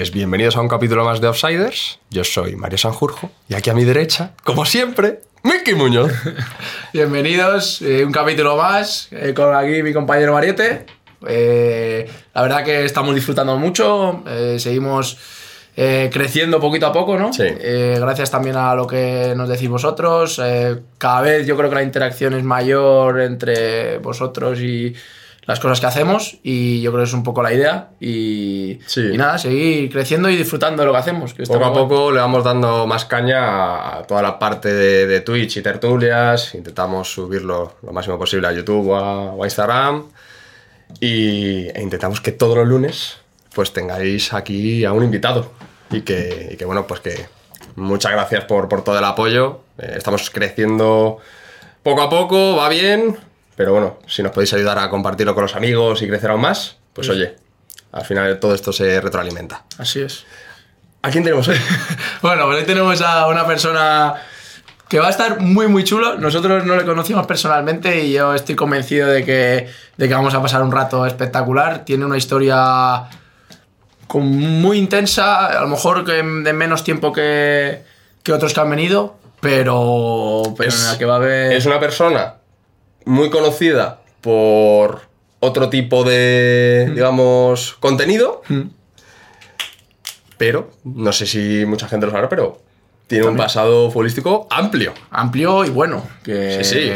Pues bienvenidos a un capítulo más de Offsiders. Yo soy Mario Sanjurjo y aquí a mi derecha, como siempre, Miki Muñoz. Bienvenidos, eh, un capítulo más eh, con aquí mi compañero Mariete. Eh, la verdad que estamos disfrutando mucho, eh, seguimos eh, creciendo poquito a poco, ¿no? Sí. Gracias también a lo que nos decís vosotros. cada vez yo creo que la interacción es mayor entre vosotros y las cosas que hacemos y yo creo que es un poco la idea y, Sí. y nada, seguir creciendo y disfrutando de lo que hacemos. Que Poco a poco le vamos dando más caña a toda la parte de, de Twitch y tertulias. Intentamos subirlo lo máximo posible a YouTube o a, o a Instagram. Y, e intentamos que todos los lunes pues tengáis aquí a un invitado. Y que, y que, bueno, pues que muchas gracias por, por todo el apoyo. Eh, estamos creciendo poco a poco, va bien. Pero bueno, si nos podéis ayudar a compartirlo con los amigos y crecer aún más, pues oye, al final todo esto se retroalimenta. Así es. ¿A quién tenemos hoy? Bueno, pues hoy tenemos a una persona que va a estar muy, muy chulo. Nosotros no le conocimos personalmente y yo estoy convencido de que, de que vamos a pasar un rato espectacular. Tiene una historia con- muy intensa, a lo mejor que de menos tiempo que, que otros que han venido, pero, pero Es- en la que va a haber... Es una persona muy conocida por otro tipo de, digamos, contenido. Pero, no sé si mucha gente lo sabe, pero tiene un pasado futbolístico amplio. amplio y bueno. Que, Sí, sí.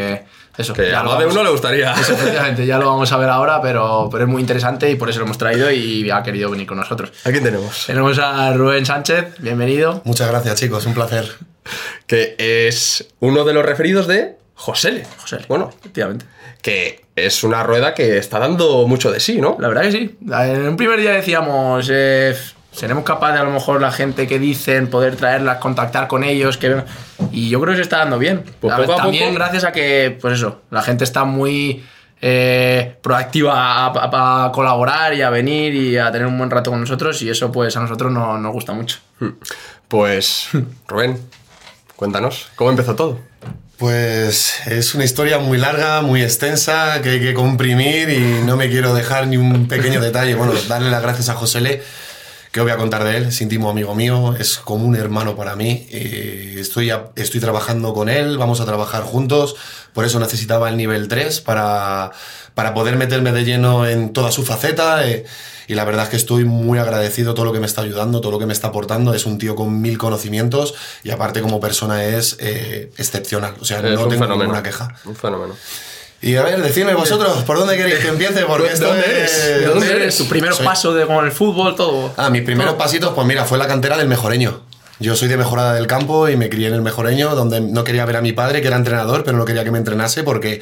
Eso, Que ya a lo más de uno le gustaría. Eso, efectivamente, ya lo vamos a ver ahora, pero, pero es muy interesante y por eso lo hemos traído y ha querido venir con nosotros. ¿A quién tenemos? Tenemos a Rubén Sánchez, bienvenido. Muchas gracias, chicos, un placer. Que es uno de los referidos de Josele. José. Bueno, efectivamente. que es una rueda que está dando mucho de sí, ¿no? La verdad que sí. En un primer día decíamos, eh, seremos capaces a lo mejor la gente que dicen, poder traerlas, contactar con ellos, que y yo creo que se está dando bien. Pues A poco ver, a También poco- gracias a que, pues eso, la gente está muy eh, proactiva a, a- a colaborar y a venir y a tener un buen rato con nosotros y eso pues a nosotros no- nos gusta mucho. Pues, Rubén, cuéntanos, ¿cómo empezó todo? Pues es una historia muy larga, muy extensa, que hay que comprimir y no me quiero dejar ni un pequeño detalle. Bueno, darle las gracias a Josele, que os voy a contar de él, es íntimo amigo mío, es como un hermano para mí. eh, estoy, estoy trabajando con él, vamos a trabajar juntos, por eso necesitaba el nivel 3 para, para poder meterme de lleno en toda su faceta. eh, y la verdad es que estoy muy agradecido todo lo que me está ayudando, todo lo que me está aportando. Es un tío con mil conocimientos y aparte como persona es eh, excepcional. O sea, Es no un tengo fenómeno. ninguna queja. Un fenómeno. Y a ver, decidme vosotros, ¿por dónde queréis que empiece? Porque ¿De esto dónde es... eres? ¿De ¿De dónde eres? Tu primer Soy- paso de, con el fútbol, todo. Ah, mis primeros pasitos, pues mira, fue la cantera del mejoreño. Yo soy de Mejorada del Campo y me crié en el mejoreño, donde no quería ver a mi padre, que era entrenador, pero no quería que me entrenase porque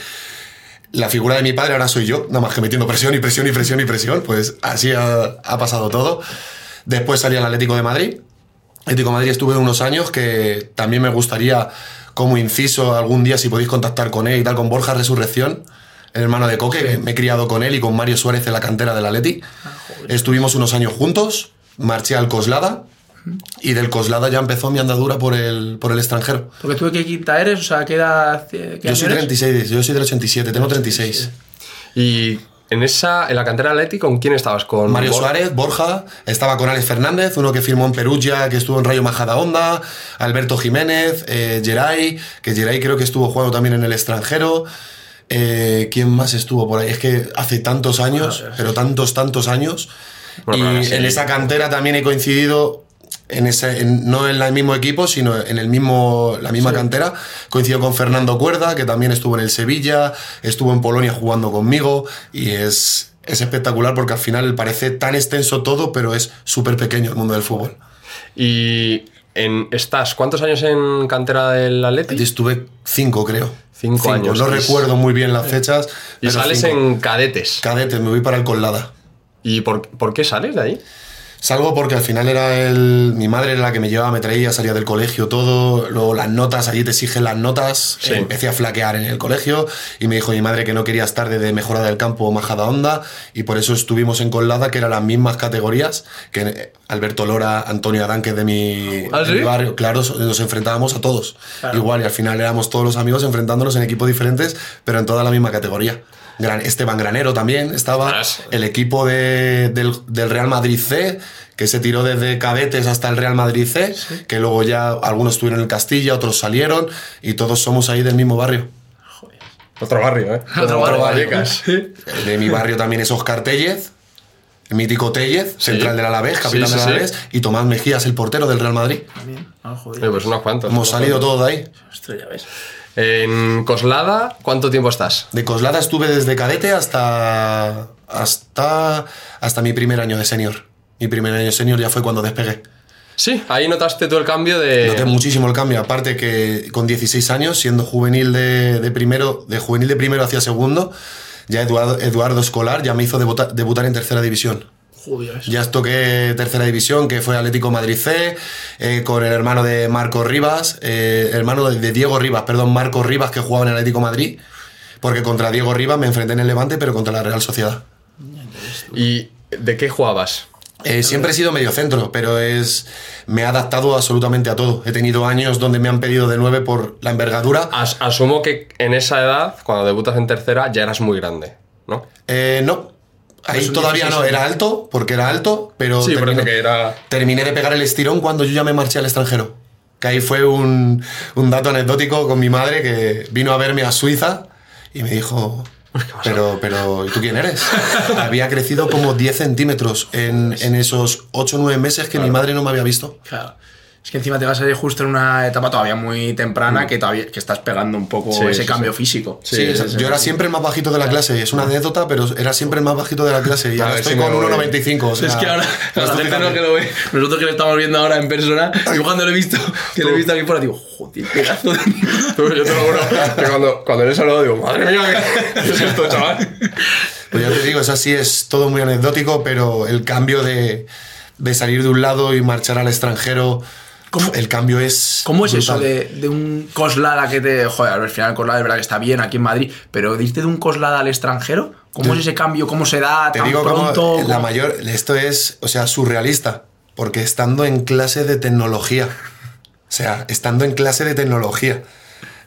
la figura de mi padre ahora soy yo, nada más que metiendo presión y presión y presión y presión, pues así ha, ha pasado todo. Después salí al Atlético de Madrid. Atlético de Madrid estuve unos años que también me gustaría, como inciso, algún día si podéis contactar con él y tal, con Borja Resurrección, el hermano de Coque, que me he criado con él y con Mario Suárez en la cantera del Atleti. Estuvimos unos años juntos, marché al Coslada y del Coslada ya empezó mi andadura por el, por el extranjero. Porque tú de qué quinta eres, o sea, ¿qué edad? qué Yo soy eres? 36, yo soy del 87, tengo 36. Y en esa, en la cantera Atleti, ¿con quién estabas? Con Mario Bor- Suárez, Borja, estaba con Alex Fernández, uno que firmó en Perugia, que estuvo en Rayo Majadahonda, Alberto Jiménez, eh, Geray, que Geray creo que estuvo jugando también en el extranjero. Eh, ¿Quién más estuvo por ahí? Es que hace tantos años, pero tantos, tantos años. Bueno, y sí. en esa cantera también he coincidido, en ese, en- no en el mismo equipo, sino en el mismo, la misma cantera. Coincido con Fernando Cuerda, que también estuvo en el Sevilla, estuvo en Polonia jugando conmigo y es, es espectacular porque al final parece tan extenso todo, pero es súper pequeño el mundo del fútbol. Y en, estás, ¿cuántos años en cantera del Atleti? Estuve cinco, creo. Cinco años. No recuerdo muy bien las fechas. Y sales cinco. en cadetes. Cadete, me voy para el Collada. ¿Y por, por qué sales de ahí? Salgo porque al final era el. Mi madre era la que me llevaba, me traía, salía del colegio, todo. Luego las notas, allí te exigen las notas. Sí. Empecé a flaquear en el colegio y me dijo mi madre que no quería estar de mejorada del campo o majada onda. Y por eso estuvimos en Colada, que eran las mismas categorías que eh, Alberto Lora, Antonio Adán, que es de mi, ¿Ah, de sí? mi barrio. Claro, nos enfrentábamos a todos. Claro. Igual, y al final éramos todos los amigos enfrentándonos en equipos diferentes, pero en toda la misma categoría. Gran- Esteban Granero también estaba. El equipo de- del, del Real Madrid C, que se tiró desde cadetes hasta el Real Madrid C, que luego ya algunos estuvieron en el Castilla, otros salieron, y todos somos ahí del mismo barrio. Otro barrio, ¿eh? Otro barrio. Vallecas. De mi barrio también es Oscar Tellez, el mítico Tellez, central del Alavés, capitán Sí, sí, del sí. Alavés, y Tomás Mejías, el portero del Real Madrid. También. Ah, joder. Eh, pues unos cuantos. Hemos unos salido todos de ahí. Ostras, ya ves. En Coslada, ¿cuánto tiempo estás? De Coslada estuve desde cadete hasta, hasta, hasta mi primer año de senior. Mi primer año de senior ya fue cuando despegué. Sí, ahí notaste tú el cambio de. Noté muchísimo el cambio, aparte que con 16 años, siendo juvenil de, de primero, de juvenil de primero hacia segundo, ya Eduardo, Eduardo Escolar ya me hizo debutar, debutar en tercera división. Joder, ya toqué tercera división, que fue Atlético Madrid C, eh, con el hermano de Marco Rivas, eh, hermano de, de Diego Rivas, perdón, Marco Rivas, que jugaba en Atlético Madrid, porque contra Diego Rivas me enfrenté en el Levante, pero contra la Real Sociedad. ¿Y de qué jugabas? Eh, siempre he sido medio centro, pero es me he adaptado absolutamente a todo. He tenido años donde me han pedido de 9 por la envergadura. As- asumo que en esa edad, cuando debutas en tercera, ya eras muy grande, ¿no? Eh, no, ahí Pues todavía 16 no, era alto, porque era alto, pero Sí, terminé, que era. terminé de pegar el estirón cuando yo ya me marché al extranjero. Que ahí fue un, un dato anecdótico con mi madre que vino a verme a Suiza y me dijo, pero, pero, ¿y tú quién eres? había crecido como 10 centímetros en, en esos 8 o 9 meses que mi madre no me había visto. Claro. Es que encima te vas a ir justo en una etapa todavía muy temprana que todavía que estás pegando un poco Sí, ese sí, cambio sí. físico. Sí, Sí, sí, yo era siempre el más bajito de la clase. Es una anécdota, pero era siempre el más bajito de la clase. Y ahora estoy si con voy. 1,95. O sea, es que ahora, la gente no que lo ve, nosotros que lo estamos viendo ahora en persona, yo cuando lo he visto, que lo he visto aquí fuera, digo, joder, pedazo de. Yo te lo juro que cuando, cuando le he saludado digo, madre mía, ¿qué es esto, chaval? Pues ya te digo, es así, es todo muy anecdótico, pero el cambio de, de salir de un lado y marchar al extranjero, el cambio es. ¿Cómo es eso brutal. de, de un Coslada que te. Joder, al final Coslada es verdad que está bien aquí en Madrid, pero de irte de un Coslada al extranjero, ¿cómo es ese cambio? ¿Cómo se da? Te tan digo pronto? como la ¿Cómo- mayor. Esto es, o sea, surrealista. Porque estando en clase de tecnología. O sea, estando en clase de tecnología.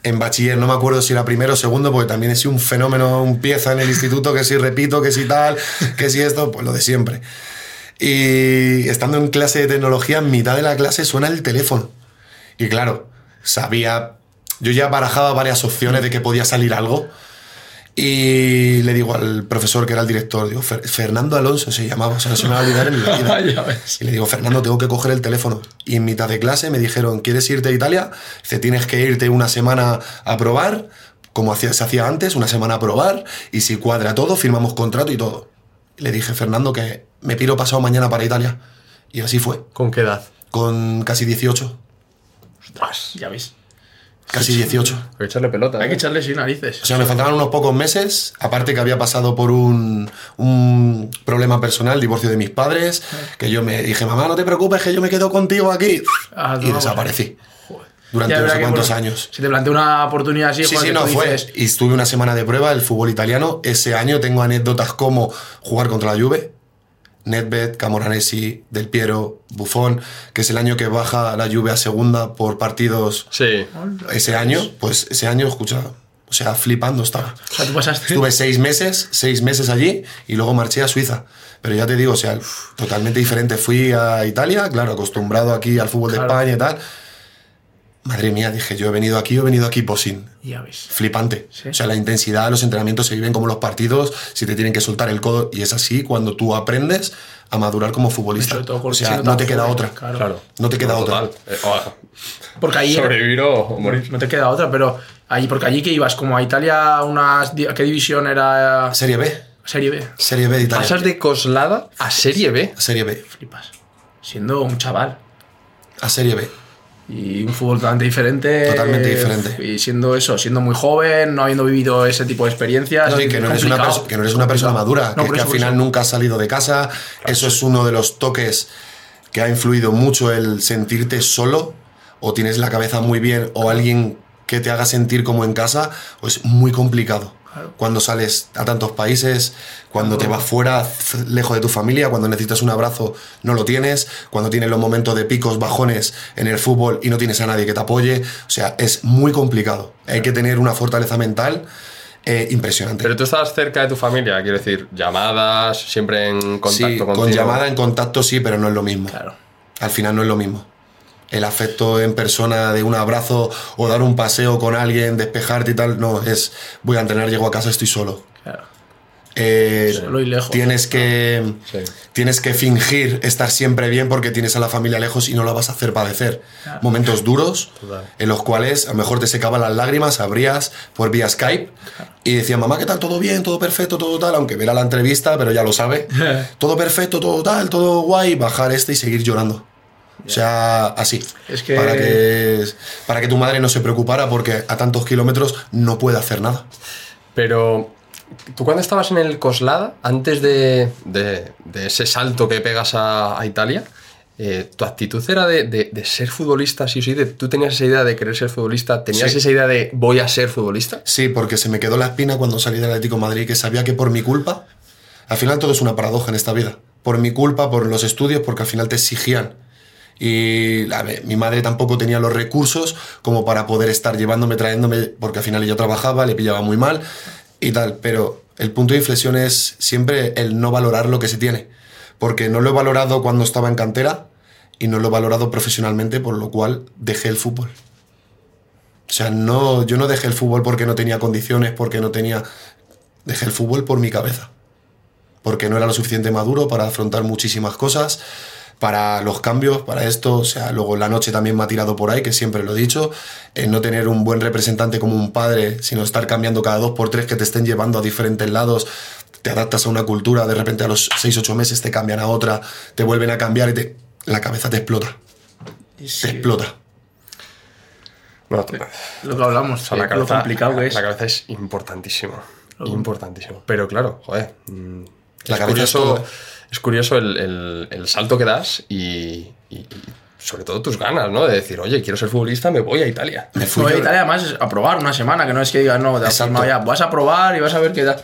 En bachiller, no me acuerdo si era primero o segundo, porque también he sido un fenómeno, un pieza en el instituto, que si repito, que si tal, que si esto, pues lo de siempre. Y estando en clase de tecnología, en mitad de la clase suena el teléfono. Y claro, sabía. Yo ya barajaba varias opciones de que podía salir algo. Y le digo al profesor que era el director, digo, "Fer- Fernando Alonso se llamaba, o sea, no se me va a olvidar en mi vida. Y le digo, Fernando, tengo que coger el teléfono. Y en mitad de clase me dijeron, ¿quieres irte a Italia? Dice, tienes que irte una semana a probar, como hacía, se hacía antes, una semana a probar, y si cuadra todo, firmamos contrato y todo. Le dije, Fernando, que me piro pasado mañana para Italia. Y así fue, ¿Con qué edad? con casi 18. Ya ves. Casi 18. Hay que echarle pelota. Hay ¿eh? que echarle sin narices. O sea, me faltaban unos pocos meses, aparte que había pasado por un, un problema personal, divorcio de mis padres, que yo me dije, mamá, no te preocupes, que yo me quedo contigo aquí. Ah, y no, desaparecí. Durante no sé cuántos bueno, años. Si te plantea una oportunidad así, Sí, sí, no fue. dices, Y estuve una semana de prueba el fútbol italiano. Ese año tengo anécdotas como jugar contra la Juve, Nedved, Camoranesi, Del Piero, Buffon, que es el año que baja la Juve a segunda por partidos. Sí. Ese año, pues ese año, escucha, o sea, flipando estaba. O sea, tú pasaste. Estuve seis meses, seis meses allí y luego marché a Suiza. Pero ya te digo, o sea, totalmente diferente. Fui a Italia, claro, acostumbrado aquí al fútbol de Claro. España y tal. Madre mía, dije, yo he venido aquí, he venido aquí posín. Ya ves. Flipante. Sí. O sea, la intensidad, los entrenamientos se viven como los partidos, si te tienen que soltar el codo. Y es así cuando tú aprendes a madurar como futbolista. Sobre todo O sea, no te queda joven, otra. claro. Claro. No te queda otra. Eh, oh, Porque ahí. sobrevivir o morir. No te queda otra, pero allí, porque allí que ibas, como a Italia, unas, di- ¿a qué división era? Serie B. Serie B. Serie B de Italia. Pasas de Coslada a Serie B. Serie B. Flipas. Siendo un chaval. A Serie B. Y un fútbol totalmente diferente. Totalmente diferente. Y siendo eso, siendo muy joven, no habiendo vivido ese tipo de experiencias. Y que no, eres una, que no eres una persona madura, No, que, por que al final eso. nunca has salido de casa. Eso es uno de los toques que ha influido mucho el sentirte solo, o tienes la cabeza muy bien, o alguien que te haga sentir como en casa, pues muy complicado. Claro. Cuando sales a tantos países, cuando te vas fuera, lejos de tu familia, cuando necesitas un abrazo, no lo tienes, cuando tienes los momentos de picos, bajones en el fútbol y no tienes a nadie que te apoye, o sea, es muy complicado. Hay que tener una fortaleza mental eh, impresionante. Pero tú estabas cerca de tu familia, quiero decir, llamadas, siempre en contacto sí, contigo. con llamada en contacto sí, pero no es lo mismo. Claro. Al final no es lo mismo. El afecto en persona de un abrazo o dar un paseo con alguien, despejarte y tal, no, es voy a entrenar, llego a casa, estoy solo. Claro. Eh, Solo y lejos. Tienes que, Sí. tienes que fingir estar siempre bien porque tienes a la familia lejos y no la vas a hacer padecer. Momentos duros Total. en los cuales a lo mejor te secaban las lágrimas, abrías por vía Skype y decían, mamá, ¿qué tal? ¿Todo bien? ¿Todo perfecto? ¿Todo tal? Aunque viera la entrevista, pero ya lo sabe. todo perfecto, todo tal, todo guay, bajar este y seguir llorando. O sea, así. Es que- Para que, para que tu madre no se preocupara porque a tantos kilómetros no puede hacer nada. Pero tú cuando estabas en el Coslada, antes de, de- de ese salto que pegas a, a Italia, eh, tu actitud era de, de- ser futbolista, sí o sí, tú tenías esa idea de querer ser futbolista, tenías Sí. esa idea de voy a ser futbolista. Sí, porque se me quedó la espina cuando salí del Atlético de Madrid, que sabía que por mi culpa, al final todo es una paradoja en esta vida. Por mi culpa, por los estudios, porque al final te exigían. Y mi madre tampoco tenía los recursos como para poder estar llevándome, trayéndome, porque al final ella trabajaba, le pillaba muy mal y tal. Pero el punto de inflexión es siempre el no valorar lo que se tiene. Porque no lo he valorado cuando estaba en cantera y no lo he valorado profesionalmente, por lo cual dejé el fútbol. O sea, no, yo no dejé el fútbol porque no tenía condiciones, porque no tenía... Dejé el fútbol por mi cabeza. Porque no era lo suficiente maduro para afrontar muchísimas cosas, para los cambios, para esto. O sea, luego la noche también me ha tirado por ahí, que siempre lo he dicho. El no tener un buen representante como un padre, sino estar cambiando cada dos por tres, que te estén llevando a diferentes lados. Te adaptas a una cultura, de repente a los 6 ocho meses te cambian a otra, te vuelven a cambiar y te, la cabeza te explota. Te explota. No, tú- Lo que hablamos, o sea, la eh, lo cabeza, complicado que es. La cabeza es importantísimo. Importantísimo. Pero claro, joder. La es, cabeza es curioso, todo, es curioso el, el- el salto que das y, y- y sobre todo tus ganas, ¿no? De decir, oye, quiero ser futbolista, me voy a Italia. Me fui No, yo- Italia además es a probar una semana, que no es que digas, no, te has ya, vas a probar y vas a ver qué tal.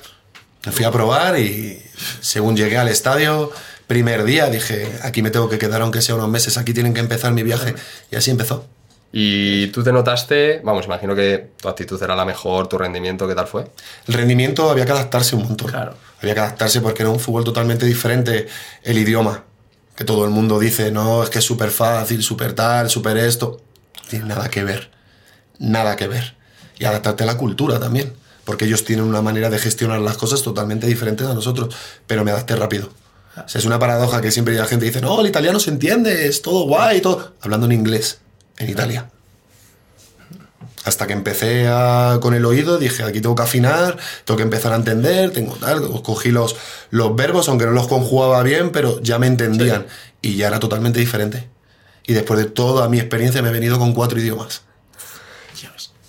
Me fui a probar y según llegué al estadio, primer día dije, aquí me tengo que quedar aunque sea unos meses, aquí tienen que empezar mi viaje. Y así empezó. Y tú te notaste, vamos, imagino que tu actitud era la mejor, tu rendimiento, ¿qué tal fue? El rendimiento había que adaptarse un montón. Claro. Había que adaptarse porque era un fútbol totalmente diferente. El idioma, que todo el mundo dice, no, es que es súper fácil, súper tal, súper esto. No tiene nada que ver. Nada que ver. Y adaptarte a la cultura también. Porque ellos tienen una manera de gestionar las cosas totalmente diferente a nosotros. Pero me adapté rápido. O sea, es una paradoja que siempre la gente dice, no, el italiano se entiende, es todo guay, todo. Hablando en inglés, en Italia. Hasta que empecé a- con el oído, dije, aquí tengo que afinar, tengo que empezar a entender, tengo tal, cogí los, los verbos, aunque no los conjugaba bien, pero ya me entendían. Y ya era totalmente diferente. Y después de toda mi experiencia me he venido con cuatro idiomas.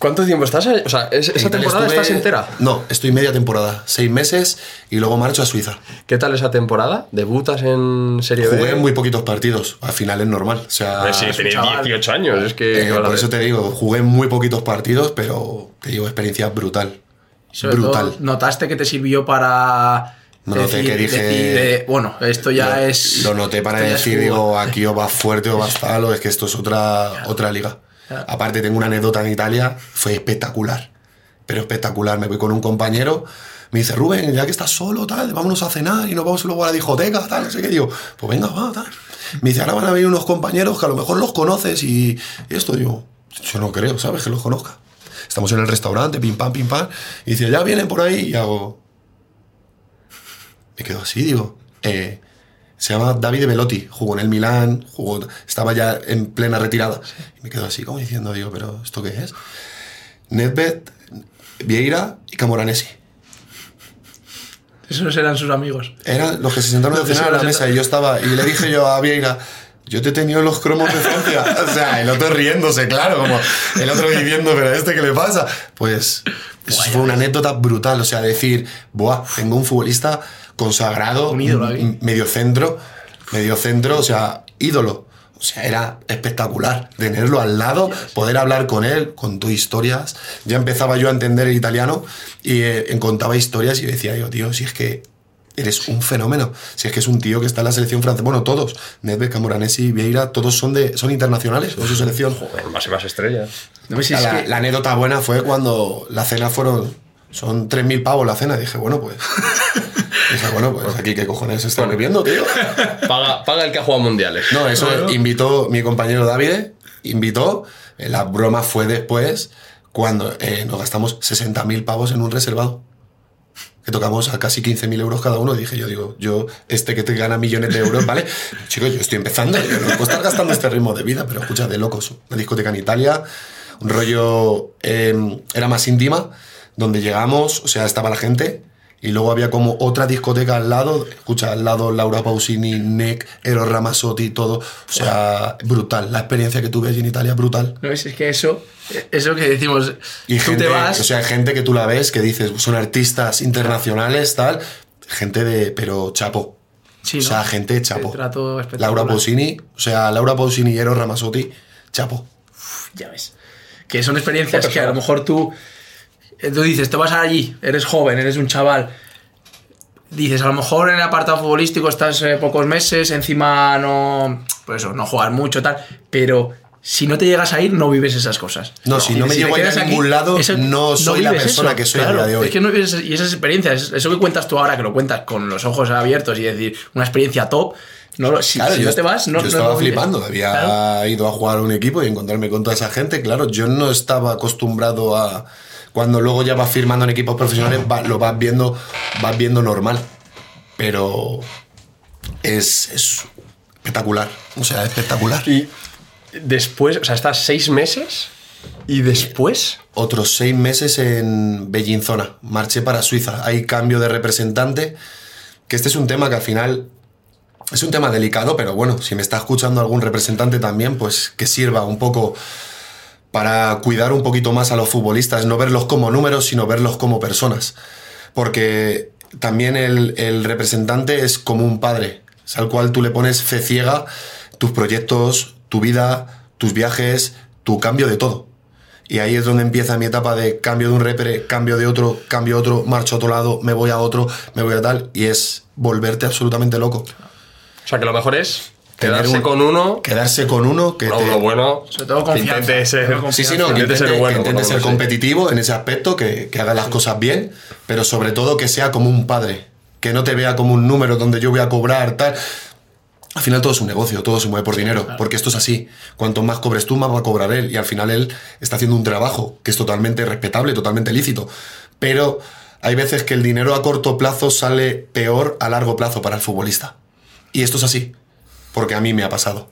¿Cuánto tiempo estás? O sea, ¿es- ¿esa temporada estuve- estás entera? No, estoy media temporada, seis meses, y luego marcho a Suiza. ¿Qué tal esa temporada? ¿Debutas en Serie B? Jugué muy poquitos partidos, al final es normal. O sea, sí, tenía chaval. 18 años, es que... eh, por eso te digo, jugué en muy poquitos partidos, pero te digo, experiencia brutal. Sobre brutal. todo, notaste que te sirvió para. Me noté que dije- eh, bueno, esto ya lo, es. Lo noté para decir, digo, aquí o vas fuerte o vas tal, o es que esto es otra, otra liga. Claro. Aparte, tengo una anécdota en Italia, fue espectacular. Pero espectacular. Me voy con un compañero, me dice, Rubén, ya que estás solo, tal, vámonos a cenar y nos vamos luego a la discoteca, tal, no sé qué. Digo, pues venga, va, tal. Me dice, ahora van a venir unos compañeros que a lo mejor los conoces y esto, digo, yo no creo, ¿sabes? Que los conozca. Estamos en el restaurante, pim pam, pim pam. Y dice, ya vienen por ahí y hago. Me quedo así, digo. eh, se llama Davide Velotti, jugó en el Milán, jugó, estaba ya en plena retirada. Y me quedo así como diciendo, digo, ¿pero esto qué es? Nedved, Vieira y Camoranesi. Esos eran sus amigos. Eran los que se sentaron a cenar a la mesa y yo estaba, y le dije yo a Vieira, yo te he tenido en los cromos de Francia. O sea, el otro riéndose, claro, como el otro diciendo, pero ¿a este qué le pasa? Pues eso fue una anécdota brutal, o sea, decir, buah, tengo un futbolista consagrado, Un ídolo medio centro, medio centro, o sea, ídolo. O sea, era espectacular tenerlo al lado, poder hablar con él, contó historias. Ya empezaba yo a entender el italiano y eh, contaba historias y decía yo, tío, si es que eres un fenómeno. Si es que es un tío que está en la selección francesa. Bueno, todos. Nedved, Camoranesi, Vieira, todos son, de, son internacionales con su selección. Joder, más y más estrellas. No si la, que- la anécdota buena fue cuando la cena fueron son 3.000 pavos la cena. Dije, bueno, pues. dije, bueno, pues aquí qué cojones se están bebiendo, tío. Paga, paga el que ha jugado mundiales. No, eso Claro. invitó mi compañero David, invitó. eh, La broma fue después cuando eh, nos gastamos 60.000 pavos en un reservado. Que tocamos a casi 15.000 euros cada uno. Dije, yo digo, yo, este que te gana millones de euros, ¿vale? Chicos, yo estoy empezando, yo no puedo estar gastando este ritmo de vida, pero escucha, de locos. Una discoteca en Italia, un rollo, eh, era más íntima, donde llegamos, o sea, estaba la gente. Y luego había como otra discoteca al lado, escucha, al lado Laura Pausini, Nick, Eros Ramazzotti, todo. O sea, brutal. La experiencia que tuve allí en Italia, brutal. No, es, es que eso, eso que decimos, Y tú gente, te vas, o sea, gente que tú la ves, que dices, son artistas internacionales, tal. Gente de, pero chapo. Sí, o ¿no? sea, gente Te chapo. Laura Pausini, o sea, Laura Pausini y Eros Ramazzotti, chapo. Ya ves. Que son experiencias que a lo mejor tú, tú dices, te vas allí, eres joven, eres un chaval. Dices, a lo mejor en el apartado futbolístico estás eh, pocos meses, encima no, pues eso, no juegas mucho, tal, pero si no te llegas a ir, no vives esas cosas. No, si no me te llego a ir a ningún lado, no soy la vives persona que soy a día de hoy. Es que no vives y esas experiencias, eso que cuentas tú ahora, que lo cuentas con los ojos abiertos y decir, una experiencia top, no si, Claro, si yo, no te vas, no yo no estaba vives. flipando. Había Claro. ido a jugar a un equipo y encontrarme con toda esa gente. Claro, yo no estaba acostumbrado a. Cuando luego ya vas firmando en equipos profesionales, va- lo vas viendo, vas viendo normal. Pero es, es espectacular. O sea, espectacular. Y después, o sea, estás seis meses y después. Otros seis meses en Bellinzona. Marché para Suiza. Hay cambio de representante. Que este es un tema que al final es un tema delicado, pero bueno, si me está escuchando algún representante también, pues que sirva un poco para cuidar un poquito más a los futbolistas, no verlos como números, sino verlos como personas. Porque también el, representante es como un padre, al cual tú le pones fe ciega tus proyectos, tu vida, tus viajes, tu cambio de todo. Y ahí es donde empieza mi etapa de cambio de un repre, cambio de otro, cambio otro, marcho a otro lado, me voy a otro, me voy a tal, y es volverte absolutamente loco. O sea, que lo mejor es quedarse un- con uno. Quedarse con uno que no, te... uno bueno. Sobre todo que confianza. Intente ser. Sí, sí, no, que Intente ser bueno, que intente ser sí. competitivo en ese aspecto, que, que haga las cosas bien, pero sobre todo que sea como un padre, que no te vea como un número donde yo voy a cobrar, tal. Al final todo es un negocio, todo se mueve por dinero, porque esto es así. Cuanto más cobres tú, más va a cobrar él, y al final él está haciendo un trabajo que es totalmente respetable, totalmente lícito. Pero hay veces que el dinero a corto plazo sale peor a largo plazo para el futbolista. Y esto es así, porque a mí me ha pasado.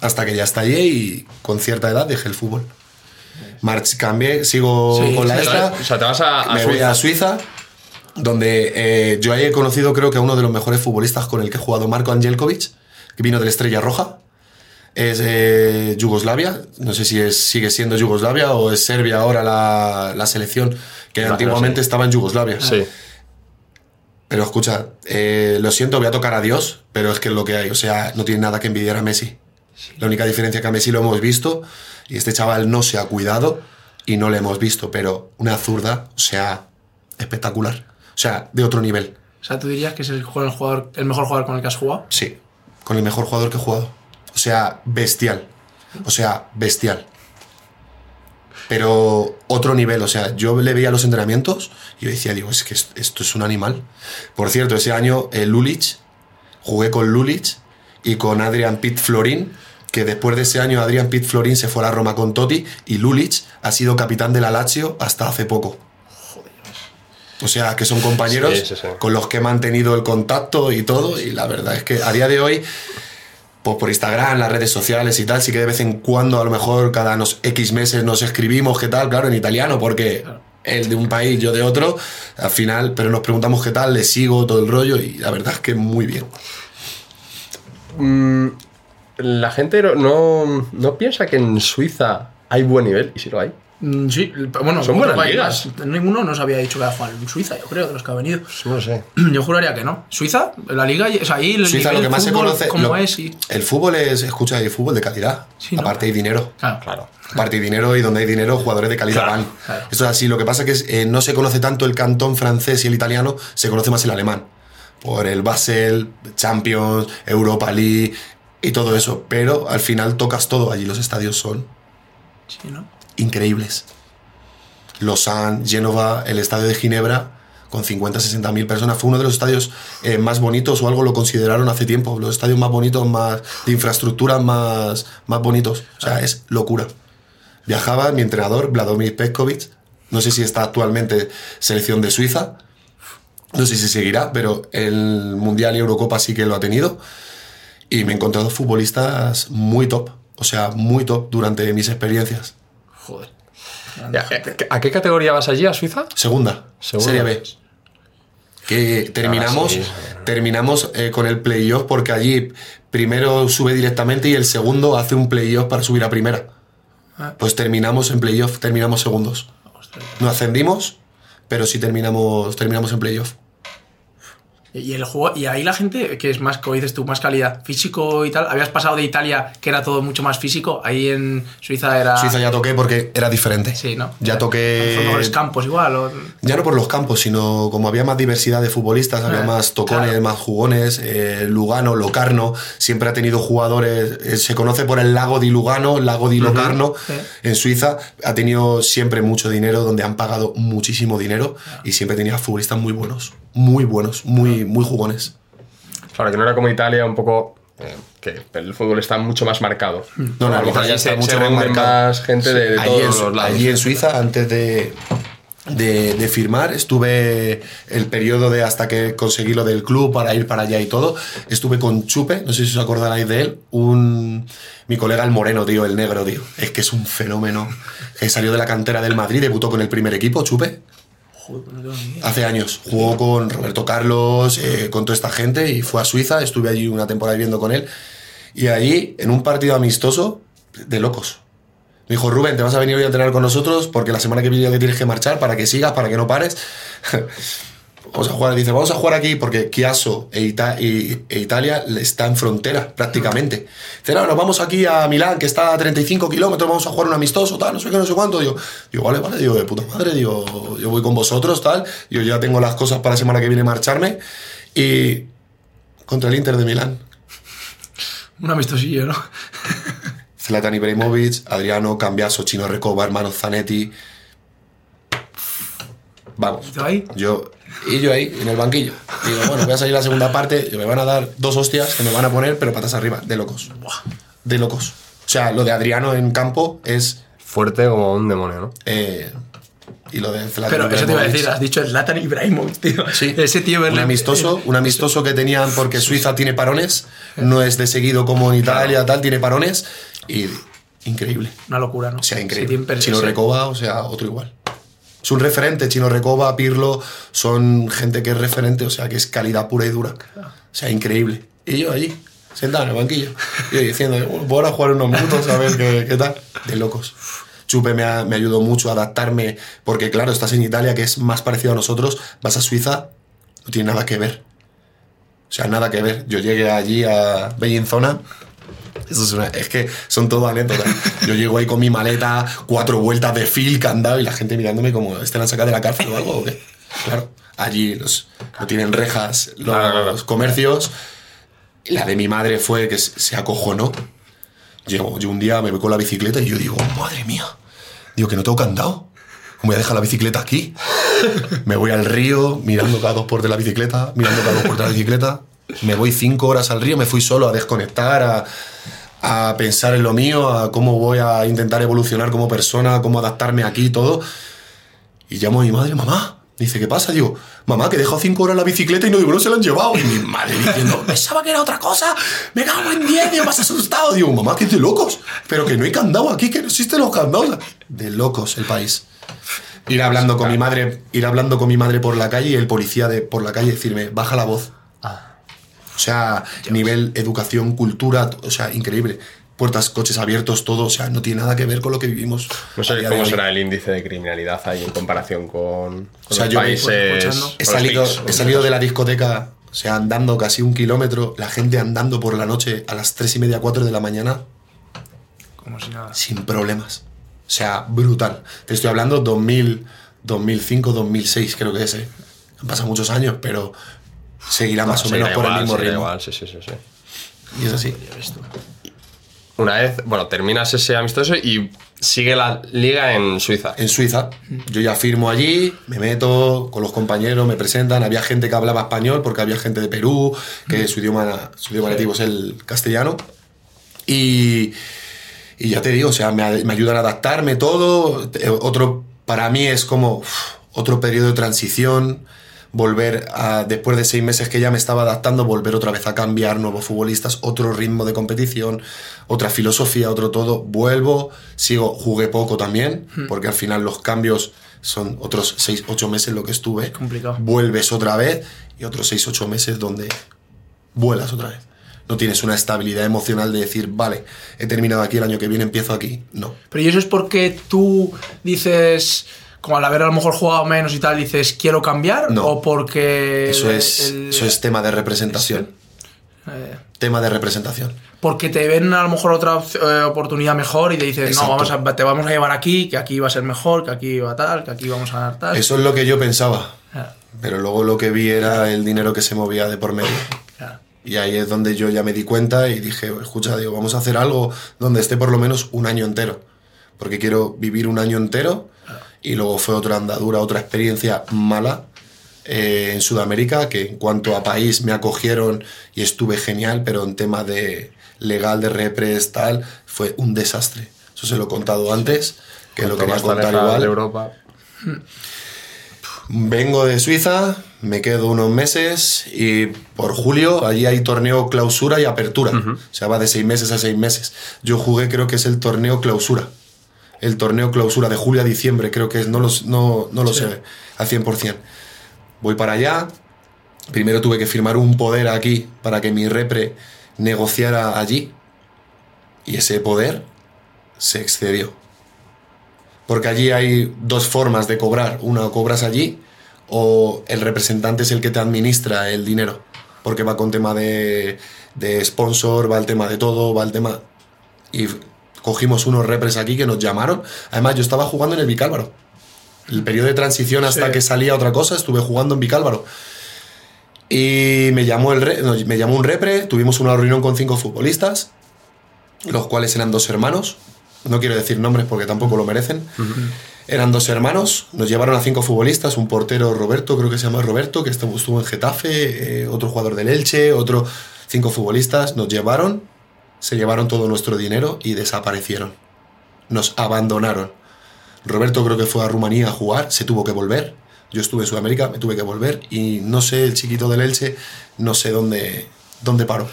Hasta que ya estallé y con cierta edad dejé el fútbol. March, cambié, sigo Sí, con la esta. O sea, te vas a, a me voy Suiza. a Suiza, donde eh, yo ahí he conocido creo que a uno de los mejores futbolistas con el que he jugado, Marco Angelkovic, que vino de la Estrella Roja. Es eh, Yugoslavia, no sé si es, sigue siendo Yugoslavia o es Serbia ahora la, la selección, que Claro, antiguamente sí. estaba en Yugoslavia. Sí. Pero escucha, eh, lo siento, voy a tocar a Dios, pero es que es lo que hay. O sea, no tiene nada que envidiar a Messi. La única diferencia que a Messi lo hemos visto y este chaval no se ha cuidado y no le hemos visto, pero una zurda, o sea, espectacular. O sea, de otro nivel. O sea, tú dirías que es el, jugador- el mejor jugador con el que has jugado. Sí, con el mejor jugador que he jugado. O sea, bestial. O sea, bestial. Pero otro nivel, o sea, yo le veía los entrenamientos y yo decía, digo, es que es- esto es un animal. Por cierto, ese año eh, Lulic, jugué con Lulic y con Adrian Pitt Florin, que después de ese año Adrian Pitt Florin se fue a la Roma con Totti y Lulic ha sido capitán de la Lazio hasta hace poco. O sea, que son compañeros Sí, sí, sí. con los que he mantenido el contacto y todo. Y la verdad es que a día de hoy, pues por Instagram, las redes sociales y tal, sí que de vez en cuando, a lo mejor cada nos X meses nos escribimos qué tal, claro, en italiano, porque él de un país, yo de otro, al final, pero nos preguntamos qué tal, le sigo todo el rollo y la verdad es que muy bien. Mm, la gente no, no, no piensa que en Suiza hay buen nivel, y si lo hay. Mm, Sí, bueno, Son buenas ligas. Ninguno nos había dicho que era en Suiza, yo creo, de los que ha venido. No lo sé. Yo juraría que no. Suiza, la liga, o sea, ahí el Suiza lo que más se conoce... ¿Cómo lo- es? Y, El fútbol es, escucha, hay fútbol de calidad. Sí, ¿no? Aparte hay dinero. claro. Claro. Aparte hay dinero y donde hay dinero, jugadores de calidad Claro, van. claro. Esto es así. Lo que pasa es que eh, no se conoce tanto el cantón francés y el italiano, se conoce más el alemán. Por el Basel, Champions, Europa League y todo eso. Pero al final tocas todo. Allí los estadios son Sí, ¿no? Increíbles. Lausanne, Génova, el estadio de Ginebra, con 50, 60 mil personas. Fue uno de los estadios eh, más bonitos, o algo lo consideraron hace tiempo, los estadios más bonitos, más de infraestructura más, más bonitos. O sea, es locura. Viajaba mi entrenador, Vladimir Petkovic, no sé si está actualmente selección de Suiza, no sé si seguirá, pero el Mundial y Eurocopa sí que lo ha tenido. Y me he encontrado futbolistas muy top, o sea, muy top durante mis experiencias. Joder. Ya, ¿A qué categoría vas allí, a Suiza? Segunda, Segunda. Serie B. Que terminamos, sí. terminamos eh, con el playoff porque allí primero sube directamente y el segundo hace un playoff para subir a primera. Ah. Pues terminamos en playoff, terminamos segundos. No ascendimos, pero sí terminamos, terminamos en playoff. Y el juego, y ahí la gente, que es más, como dices tú, más calidad, físico y tal, habías pasado de Italia, que era todo mucho más físico, ahí en Suiza era... Suiza ya toqué porque era diferente. Sí, ¿no? Ya toqué. campos igual. o- Ya no por los campos, sino como había más diversidad de futbolistas, había Ah, más tocones, claro. más jugones. eh, Lugano, Locarno, siempre ha tenido jugadores. eh, se conoce por el lago di Lugano, el lago di Locarno. Sí. En Suiza ha tenido siempre mucho dinero, donde han pagado muchísimo dinero Ah. y siempre tenía futbolistas muy buenos, muy buenos, muy, muy jugones. Claro, que no era como Italia, un poco. eh, que el fútbol está mucho más marcado. Mm. No, no, a lo mejor Italia está se, mucho se más más gente de, de allí, todos en, los lados. allí en Suiza, antes de, de, de firmar, estuve el periodo de hasta que conseguí lo del club para ir para allá y todo. Estuve con Chupe, no sé si os acordaréis de él, un, mi colega el moreno, tío, el negro, tío. Es que es un fenómeno. Que salió de la cantera del Madrid, debutó con el primer equipo, Chupe. Hace años. Jugó con Roberto Carlos, eh, con toda esta gente y fue a Suiza. Estuve allí una temporada viviendo con él. Y allí, en un partido amistoso, de locos. Me dijo, Rubén, te vas a venir hoy a entrenar con nosotros porque la semana que viene te tienes que marchar para que sigas, para que no pares. vamos a jugar, dice, vamos a jugar aquí porque Chiasso e, Ita- e Italia está en frontera prácticamente. Dice, no, nos vamos aquí a Milán, que está a 35 kilómetros, vamos a jugar un amistoso, tal, no sé qué, no sé cuánto. Digo, digo vale, vale, digo, de puta madre, digo, yo voy con vosotros, tal, yo ya tengo las cosas para la semana que viene marcharme. Y contra el Inter de Milán. Un amistosillo, ¿no? Zlatan Ibrahimovic, Adriano, Cambiaso, Chino Recoba, hermano Zanetti. Vamos. Yo, y yo ahí, en el banquillo. Digo, bueno, voy a salir la segunda parte, y me van a dar dos hostias que me van a poner, pero patas arriba, de locos. De locos. O sea, lo de Adriano en campo es. Fuerte como un demonio, ¿no? eh, y lo de Zlatan Pero eso te iba a decir, has dicho Zlatan Ibrahimovic, tío. Sí, Ese tío un verle- amistoso, un amistoso que tenían porque Suiza tiene parones, no es de seguido como en Italia, tal, tiene parones y increíble. Una locura, ¿no? O sea, increíble. Chino sí. Recoba, o sea, otro igual. Es un referente, Chino Recoba, Pirlo, son gente que es referente, o sea, que es calidad pura y dura. O sea, increíble. Y yo allí, sentado en el banquillo, y yo diciendo, voy a jugar unos minutos a ver qué, qué tal. De locos. Chupe me, ha- me ayudó mucho a adaptarme, porque claro, estás en Italia, que es más parecido a nosotros, vas a Suiza, no tiene nada que ver. O sea, nada que ver. Yo llegué allí a Bellinzona. Eso es, una- es que son todo anécdotas. Yo llego ahí con mi maleta, cuatro vueltas de fil, candado, y la gente mirándome como, ¿este la han sacado de la cárcel o algo? o qué?". Claro, allí los, no tienen rejas los claro. comercios. La de mi madre fue que se acojonó. Yo, yo un día me voy con la bicicleta y yo digo, madre mía, digo que no tengo candado. ¿Cómo voy a dejar la bicicleta aquí? Me voy al río mirando cada dos por de la bicicleta, mirando cada dos por de la bicicleta. Me voy cinco horas al río, me fui solo a desconectar, a, a pensar en lo mío, a cómo voy a intentar evolucionar como persona, cómo adaptarme aquí y todo. Y llamo a mi madre, mamá. Dice, ¿qué pasa? Digo, mamá, que he dejado cinco horas la bicicleta y no digo, no se la han llevado. Y mi madre diciendo, pensaba que era otra cosa. Me cago en diez, digo, más asustado. Digo, mamá, que es de locos. Pero que no hay candado aquí, que no existen los candados. De locos el país. Ir hablando con mi madre, ir hablando con mi madre por la calle y el policía de por la calle decirme, baja la voz. O sea, nivel educación, cultura, o sea, increíble. Puertas, coches abiertos, todo, o sea, no tiene nada que ver con lo que vivimos. No sé cómo hoy. será el índice de criminalidad ahí en comparación con, con O sea, los yo países. con He salido, he salido de la discoteca, o sea, andando casi un kilómetro, la gente andando por la noche a las 3 y media, 4 de la mañana, Como si nada. sin problemas. O sea, brutal. Te estoy hablando 2000, 2005, 2006, creo que es. ¿eh? Han pasado muchos años, pero seguirá más o Seguirá menos por el igual, mismo ritmo. igual, sí, sí, sí, sí. Y es así. Una vez, bueno, terminas ese amistoso y sigue la liga en Suiza. En Suiza. Yo ya firmo allí, me meto con los compañeros, me presentan. Había gente que hablaba español porque había gente de Perú, que su idioma, su idioma nativo es el castellano. Y, y ya te digo, o sea, me, me ayudan a adaptarme todo. Otro, para mí es como uf, otro periodo de transición. Volver a, después de seis meses que ya me estaba adaptando, volver otra vez a cambiar, nuevos futbolistas, otro ritmo de competición, otra filosofía, otro todo. Vuelvo, sigo, jugué poco también, porque al final los cambios son otros seis, ocho meses lo que estuve. complicado. Vuelves otra vez y otros seis, ocho meses donde vuelas otra vez. No tienes una estabilidad emocional de decir, vale, he terminado aquí, el año que viene empiezo aquí. No. Pero ¿y eso es porque tú dices, como al haber a lo mejor jugado menos y tal, dices, quiero cambiar? No. ¿O porque... Eso es, el- eso es tema de representación. eh, Tema de representación. porque te ven a lo mejor otra eh, oportunidad mejor y te dicen, Exacto. no, vamos a, te vamos a llevar aquí, que aquí va a ser mejor, que aquí va tal, que aquí vamos a dar tal. Eso es lo que yo pensaba. Pero luego lo que vi era el dinero que se movía de por medio. Y ahí es donde yo ya me di cuenta y dije, escucha, digo, vamos a hacer algo donde esté por lo menos un año entero. Porque quiero vivir un año entero. Y luego fue otra andadura, otra experiencia mala eh, en Sudamérica, que en cuanto a país me acogieron y estuve genial, pero en tema de legal, de repres, tal, fue un desastre. Eso se lo he contado antes, que lo Cuanto quería más te contar igual. de Europa. Vengo de Suiza, me quedo unos meses y por julio allí hay torneo clausura y apertura. O sea, va de seis meses a seis meses. Yo jugué, creo que es el torneo clausura. El torneo clausura de julio a diciembre, creo que es, no, los, no, no lo Sí. sé al 100%. Voy para allá. Primero tuve que firmar un poder aquí para que mi repre negociara allí. Y ese poder se excedió. Porque allí hay dos formas de cobrar. Una cobras allí o el representante es el que te administra el dinero. Porque va con tema de, de sponsor, va el tema de todo, va el tema... Y cogimos unos repres aquí que nos llamaron. Además, yo estaba jugando en el Vicálvaro. El periodo de transición hasta Sí. que salía otra cosa, estuve jugando en Vicálvaro. Y me llamó, el re- no, me llamó un repre, tuvimos una reunión con cinco futbolistas, los cuales eran dos hermanos. No quiero decir nombres porque tampoco lo merecen. Eran dos hermanos, nos llevaron a cinco futbolistas, un portero Roberto, creo que se llama Roberto, que estuvo estuvo en Getafe, eh, otro jugador del Elche, otro cinco futbolistas, nos llevaron, se llevaron todo nuestro dinero y desaparecieron. Nos abandonaron. Roberto creo que fue a Rumanía a jugar, se tuvo que volver. Yo estuve en Sudamérica, me tuve que volver y no sé, el chiquito del Elche, no sé dónde, dónde paró.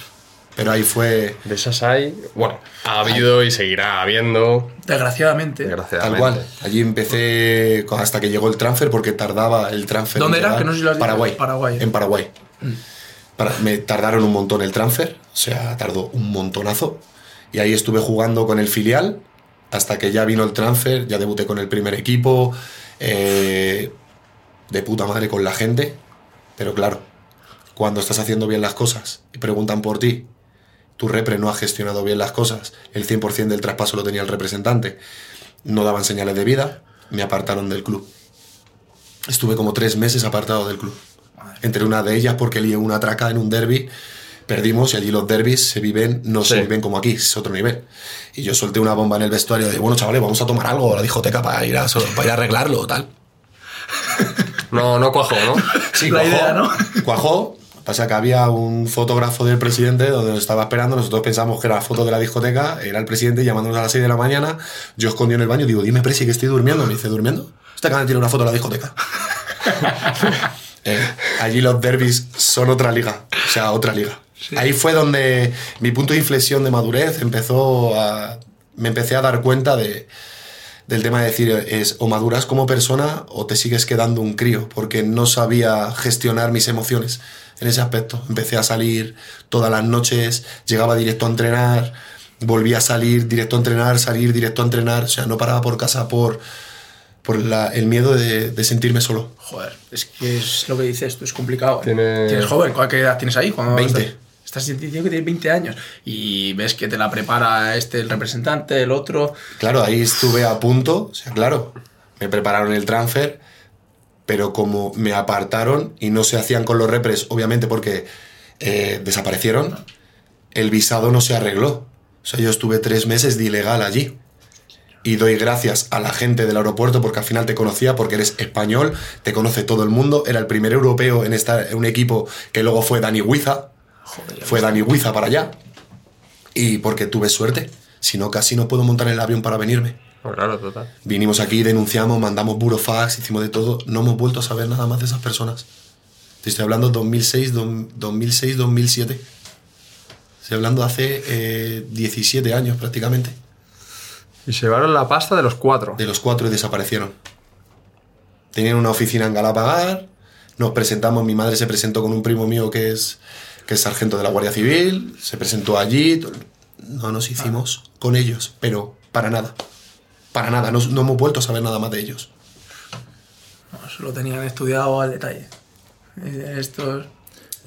Pero ahí fue De esas hay, bueno, ha habido y seguirá habiendo, Desgraciadamente. desgraciadamente. Tal cual. Allí empecé con- hasta que llegó el transfer porque tardaba el transfer. ¿Dónde era? Que no sé si lo has dicho. Paraguay. Paraguay. En Paraguay. Me tardaron un montón el transfer, o sea, tardó un montonazo. Y ahí estuve jugando con el filial hasta que ya vino el transfer, ya debuté con el primer equipo, eh, de puta madre con la gente. Pero claro, cuando estás haciendo bien las cosas y preguntan por ti, tu repre no ha gestionado bien las cosas, el 100% del traspaso lo tenía el representante, no daban señales de vida, me apartaron del club. Estuve como tres meses apartado del club. Entre una de ellas porque lié una traca en un derby, perdimos y allí los derbis se viven, no se Sí. viven como aquí, es otro nivel. Y yo solté una bomba en el vestuario de, bueno, chavales, vamos a tomar algo a la discoteca para ir a, para ir a arreglarlo, tal. No, no cuajo, ¿no? Sí, La cuajó, idea, ¿no? Cuajó. Pasa que había un fotógrafo del presidente donde nos estaba esperando. Nosotros pensamos que era la foto de la discoteca. Era el presidente llamándonos a las 6 de la mañana. Yo escondido en el baño. Digo, dime, Presi, que estoy durmiendo. Me dice, ¿durmiendo? Este canal tiene una foto de la discoteca. Eh, allí los derbis son otra liga. O sea, otra liga. Ahí fue donde mi punto de inflexión de madurez empezó a. Me empecé a dar cuenta de, del tema de decir es o maduras como persona o te sigues quedando un crío, porque no sabía gestionar mis emociones en ese aspecto. Empecé a salir todas las noches, llegaba directo a entrenar, volvía a salir directo a entrenar, salir directo a entrenar, o sea, no paraba por casa por, por la- el miedo de, de sentirme solo. Joder, es que es lo que dices, tú es complicado. ¿eh? Tiene- Tienes joven, ¿cuál- ¿qué edad tienes ahí? Cuando 20. Estás, estás diciendo que tienes 20 años y ves que te la prepara este, el representante, el otro. Claro, ahí estuve a punto, o sea, claro, me prepararon el transfer, pero como me apartaron y no se hacían con los repres, obviamente porque eh, desaparecieron, el visado no se arregló. O sea, yo estuve tres meses de ilegal allí. Y doy gracias a la gente del aeropuerto porque al final te conocía, porque eres español, te conoce todo el mundo. Era el primer europeo en estar en un equipo que luego fue Dani Huiza. Joder, Fue Dani Huiza para allá. Y porque tuve suerte. Si no, casi no puedo montar el avión para venirme. Pues claro, total. Vinimos aquí, denunciamos, mandamos burofax, hicimos de todo. No hemos vuelto a saber nada más de esas personas. Te estoy hablando 2006, dom- 2006 2007. Estoy hablando hace eh, 17 años prácticamente. Y se llevaron la pasta de los cuatro. De los cuatro y desaparecieron. Tenían una oficina en Galapagar. Nos presentamos, mi madre se presentó con un primo mío que es, que es sargento de la Guardia Civil. Se presentó allí. No nos hicimos con ellos, pero para nada. Para nada. No, no hemos vuelto a saber nada más de ellos. No, eso lo tenían estudiado al detalle. Estos...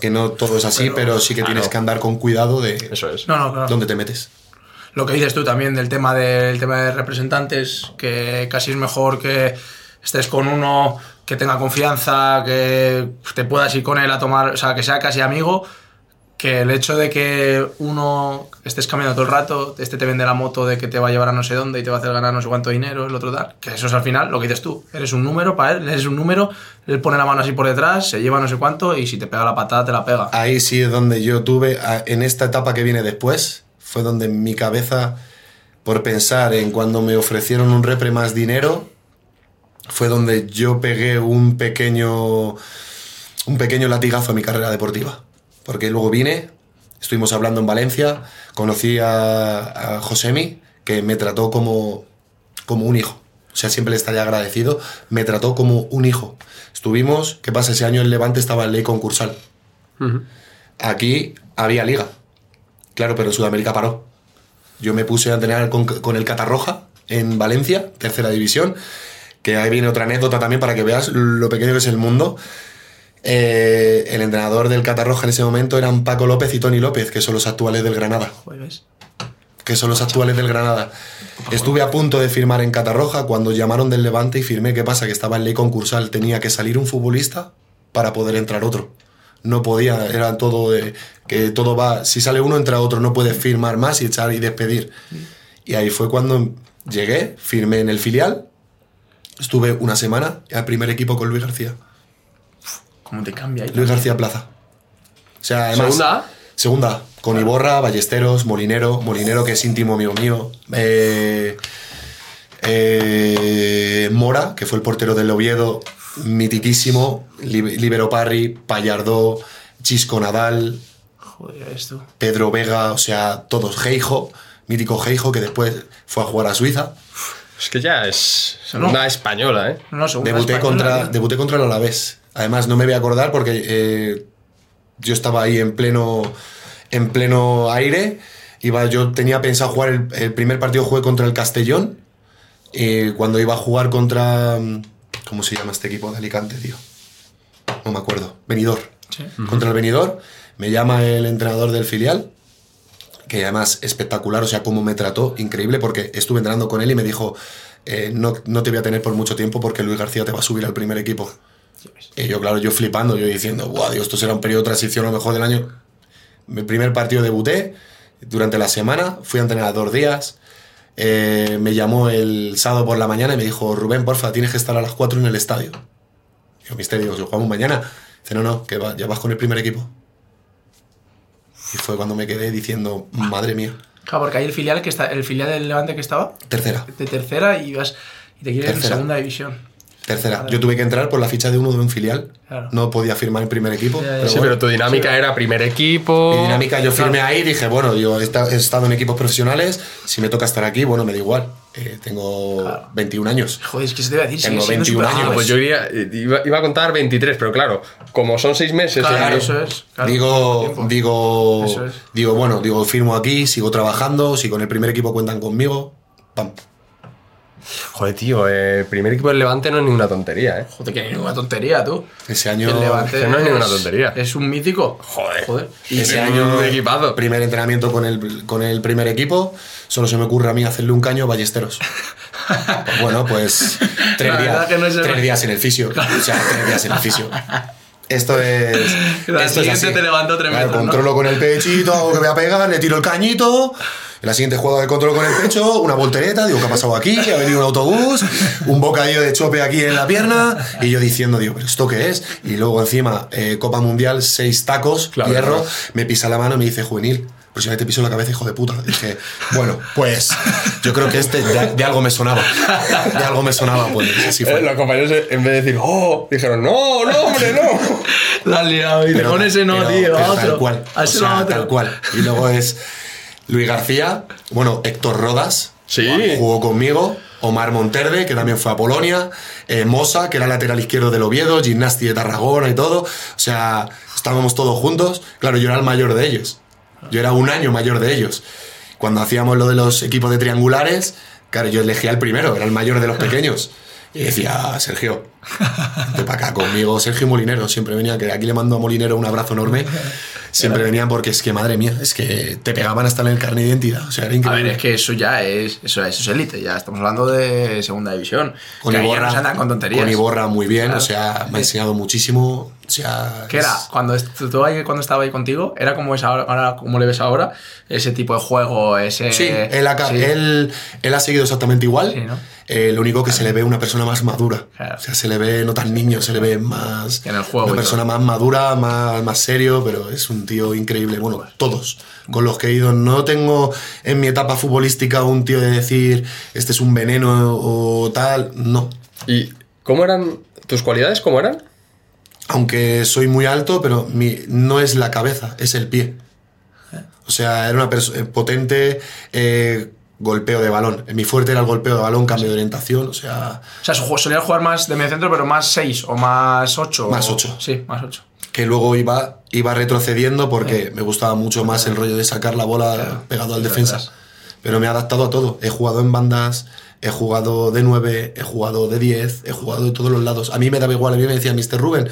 Que no todo es así, Pero- pero, sí que claro. tienes que andar con cuidado de Eso es. No, no, claro. dónde te metes. Lo que dices tú también del tema, del tema de representantes, que casi es mejor que estés con uno que tenga confianza, que te puedas ir con él a tomar, o sea, que sea casi amigo, que el hecho de que uno estés cambiando todo el rato, este te vende la moto de que te va a llevar a no sé dónde y te va a hacer ganar no sé cuánto dinero, el otro tal, que eso es al final lo que dices tú, eres un número para él, eres un número, él pone la mano así por detrás, se lleva no sé cuánto y si te pega la patada te la pega. Ahí sí es donde yo tuve, en esta etapa que viene después, fue donde mi cabeza, por pensar en cuando me ofrecieron un repre más dinero, fue donde yo pegué un pequeño, un pequeño latigazo a mi carrera deportiva. Porque luego vine, estuvimos hablando en Valencia, conocí a, a Josemi, que me trató como, como un hijo. O sea, siempre le estaré agradecido. Me trató como un hijo. Estuvimos, ¿qué pasa? Ese año en Levante estaba en ley concursal. Aquí había liga. Claro, pero Sudamérica paró. Yo me puse a entrenar con, con el Catarroja en Valencia, tercera división. Que ahí viene otra anécdota también para que veas lo pequeño que es el mundo. Eh, el entrenador del Catarroja en ese momento eran Paco López y Tony López, que son los actuales del Granada. Que son los actuales del Granada. Estuve a punto de firmar en Catarroja cuando llamaron del Levante y firmé. ¿Qué pasa? Que estaba en ley concursal. Tenía que salir un futbolista para poder entrar otro. No podía, era todo de que todo va. Si sale uno, entra otro. No puedes firmar más y echar y despedir. Y ahí fue cuando llegué, firmé en el filial. Estuve una semana al primer equipo con Luis García. ¿Cómo te cambia ahí? Luis García Plaza. O sea, además. ¿Segunda? Segunda Con Iborra, Ballesteros, Molinero. Molinero, que es íntimo amigo mío. Eh, eh, Mora, que fue el portero del Oviedo, mitiquísimo. Li- Libero Parry, Pallardó, Chisco Nadal, Joder, esto. Pedro Vega, o sea, todos. Geijo, mítico Geijo, que después fue a jugar a Suiza. Es que ya es segunda española, ¿eh? No, segunda Debuté española, contra, debuté contra el Alavés. Además, no me voy a acordar porque eh, yo estaba ahí en pleno, en pleno aire. Iba, yo tenía pensado jugar el, el primer partido, jugué contra el Castellón. Y cuando iba a jugar contra. ¿Cómo se llama este equipo de Alicante, tío? No me acuerdo. Venidor. Sí. Contra el Venidor. Me llama el entrenador del filial. Que además espectacular, o sea, cómo me trató, increíble, porque estuve entrenando con él y me dijo: eh, no, no te voy a tener por mucho tiempo porque Luis García te va a subir al primer equipo. Y yo, claro, yo flipando, yo diciendo, guau, Dios, esto será un periodo de transición a lo mejor del año. Mi primer partido debuté, durante la semana, fui a entrenar dos días. Eh, me llamó el sábado por la mañana y me dijo, Rubén, porfa, tienes que estar a las 4 en el estadio. Yo, misterio, digo, jugamos mañana. Dice, no, no, que va- ya vas con el primer equipo. Y fue cuando me quedé diciendo, madre mía, Claro, porque ahí el filial, que está, el filial del Levante que estaba, tercera. de tercera y vas y te quieren en segunda división. Tercera. Yo tuve que entrar por la ficha de uno de un filial. Claro. No podía firmar en primer equipo. Pero Sí, bueno. pero tu dinámica era primer equipo. Mi dinámica, yo firmé ahí y dije, bueno, yo he esta- he estado en equipos profesionales, si me toca estar aquí, bueno, me da igual. Eh, tengo Claro. 21 años. Joder, es que se te iba a decir, Tengo sigue siendo 21 súper años, Ah, pues yo iría, iba, iba a contar 23, pero claro, como son seis meses. Claro, eh, eso es. claro, digo, digo, Eso es. digo, bueno, digo, firmo aquí, sigo trabajando, si con el primer equipo cuentan conmigo, pam. Joder, tío, eh, el primer equipo del Levante no es ninguna tontería, ¿eh? Joder, que ni ninguna tontería, tú. Ese año, el Levante que no es ninguna tontería. Es un mítico. Joder. Joder. Y ese es año, un equipazo. primer entrenamiento con el, con el primer equipo, solo se me ocurre a mí hacerle un caño a Ballesteros. Pues bueno, pues tres, días, que no es el- tres días en el fisio. O sea, tres días en el fisio. Esto es. La esto es siguiente así. te levantó tres Claro, metros, ¿no? Controlo con el pechito, hago que voy a pegar, le tiro el cañito. En la siguiente jugada de control con el pecho, una voltereta, digo, ¿qué ha pasado aquí? Ha venido un autobús, un bocadillo de chope aquí en la pierna, y yo diciendo, digo, ¿pero esto qué es? Y luego encima, eh, Copa Mundial, seis tacos, Claro, hierro, claro. me pisa la mano y me dice, juvenil. Próximamente te piso la cabeza, hijo de puta. Dije, bueno, pues yo creo que este de, de algo me sonaba. De algo me sonaba, pues así Eh, fue. los compañeros, eh, en vez de decir, oh, dijeron, no, no, hombre, no. La has liado. Y te con ese no, pero- tío. pero a otro. Tal cual. O sea, tal cual. Y luego es Luis García, bueno, Héctor Rodas. Sí. Jugó conmigo. Omar Monterde, que también fue a Polonia. eh, Mosa, que era lateral izquierdo del Oviedo. Gimnasti de Tarragona y todo. O sea, estábamos todos juntos. Claro, yo era el mayor de ellos. Yo era un año mayor de ellos. Cuando hacíamos lo de los equipos de triangulares, claro, yo elegía el primero, era el mayor de los pequeños. Y decía, Sergio, de para acá conmigo. Sergio Molinero siempre venía, que aquí le mando a Molinero un abrazo enorme. Siempre venían porque es que, madre mía, es que te pegaban hasta en el carnet de identidad. O sea, era A increíble. ver, es que eso ya es, eso, eso es élite, ya estamos hablando de segunda división. con que Iborra, no andan con tonterías. con Iborra muy bien, Claro. o sea, me ha enseñado muchísimo. O sea, ¿Qué era? es- Cuando, est- tú ahí- cuando estaba ahí contigo, ¿era como es ahora, ahora como le ves ahora? Ese tipo de juego, ese... Sí, él, ha, ca- sí. Él, él ha seguido exactamente igual. Sí, ¿no? Eh, lo único que se le ve una persona más madura. Claro. O sea, se le ve no tan niño, se le ve más. En el juego Una persona más madura, más, más serio, pero es un tío increíble. Bueno, todos con los que he ido. No tengo en mi etapa futbolística un tío de decir este es un veneno o tal. No. ¿Y cómo eran tus cualidades? ¿Cómo eran? Aunque soy muy alto, pero mi, no es la cabeza, es el pie. O sea, era una persona potente, eh, golpeo de balón. Mi fuerte era el golpeo de balón, cambio de orientación, o sea, O sea, solía jugar más de medio centro, pero más 6 o más 8. Más ocho. Sí, más 8. que luego iba, iba retrocediendo porque me gustaba mucho más el rollo de sacar la bola pegado al de defensa. atrás. Pero me he adaptado a todo. He jugado en bandas, he jugado de 9, he jugado de 10, he jugado de todos los lados. A mí me daba igual, a mí me decía, Mr. Rubén,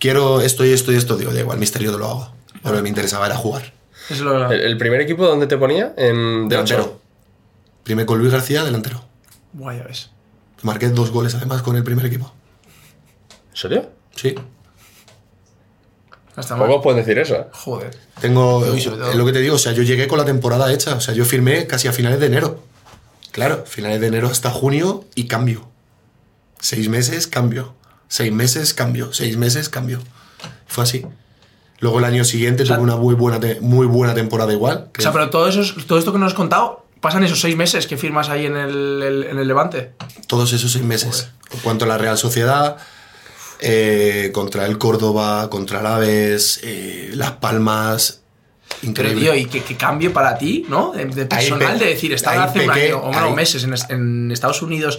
quiero esto y esto y esto. Digo, da igual, Mister, yo te lo hago. Lo que me interesaba era jugar. Es lo ¿El, el primer equipo dónde te ponía? En de Delantero. Primero con Luis García, delantero. Guay, ya ves. Marqué dos goles además con el primer equipo. ¿En serio? Sí. Mal. Pocos pueden decir eso, ¿eh? Joder. Tengo, Uy, es lo que te digo, o sea, yo llegué con la temporada hecha, o sea, yo firmé casi a finales de enero. Claro, finales de enero hasta junio y cambio. Seis meses, cambio. Seis meses, cambio. Seis meses, cambio. Fue así. Luego el año siguiente sea- tuve una muy buena, muy buena temporada igual. que O sea, pero todo, eso, todo esto que nos has contado, pasan esos 6 meses que firmas ahí en el, el- en el Levante. Todos esos seis meses. En cuanto a la Real Sociedad, eh, contra el Córdoba, contra el Aves, eh, Las Palmas. Pero, Increíble. tío, y qué, qué cambio para ti, ¿no? De, de personal, pe- de decir, estaba hace un año o bueno, meses en, es- en Estados Unidos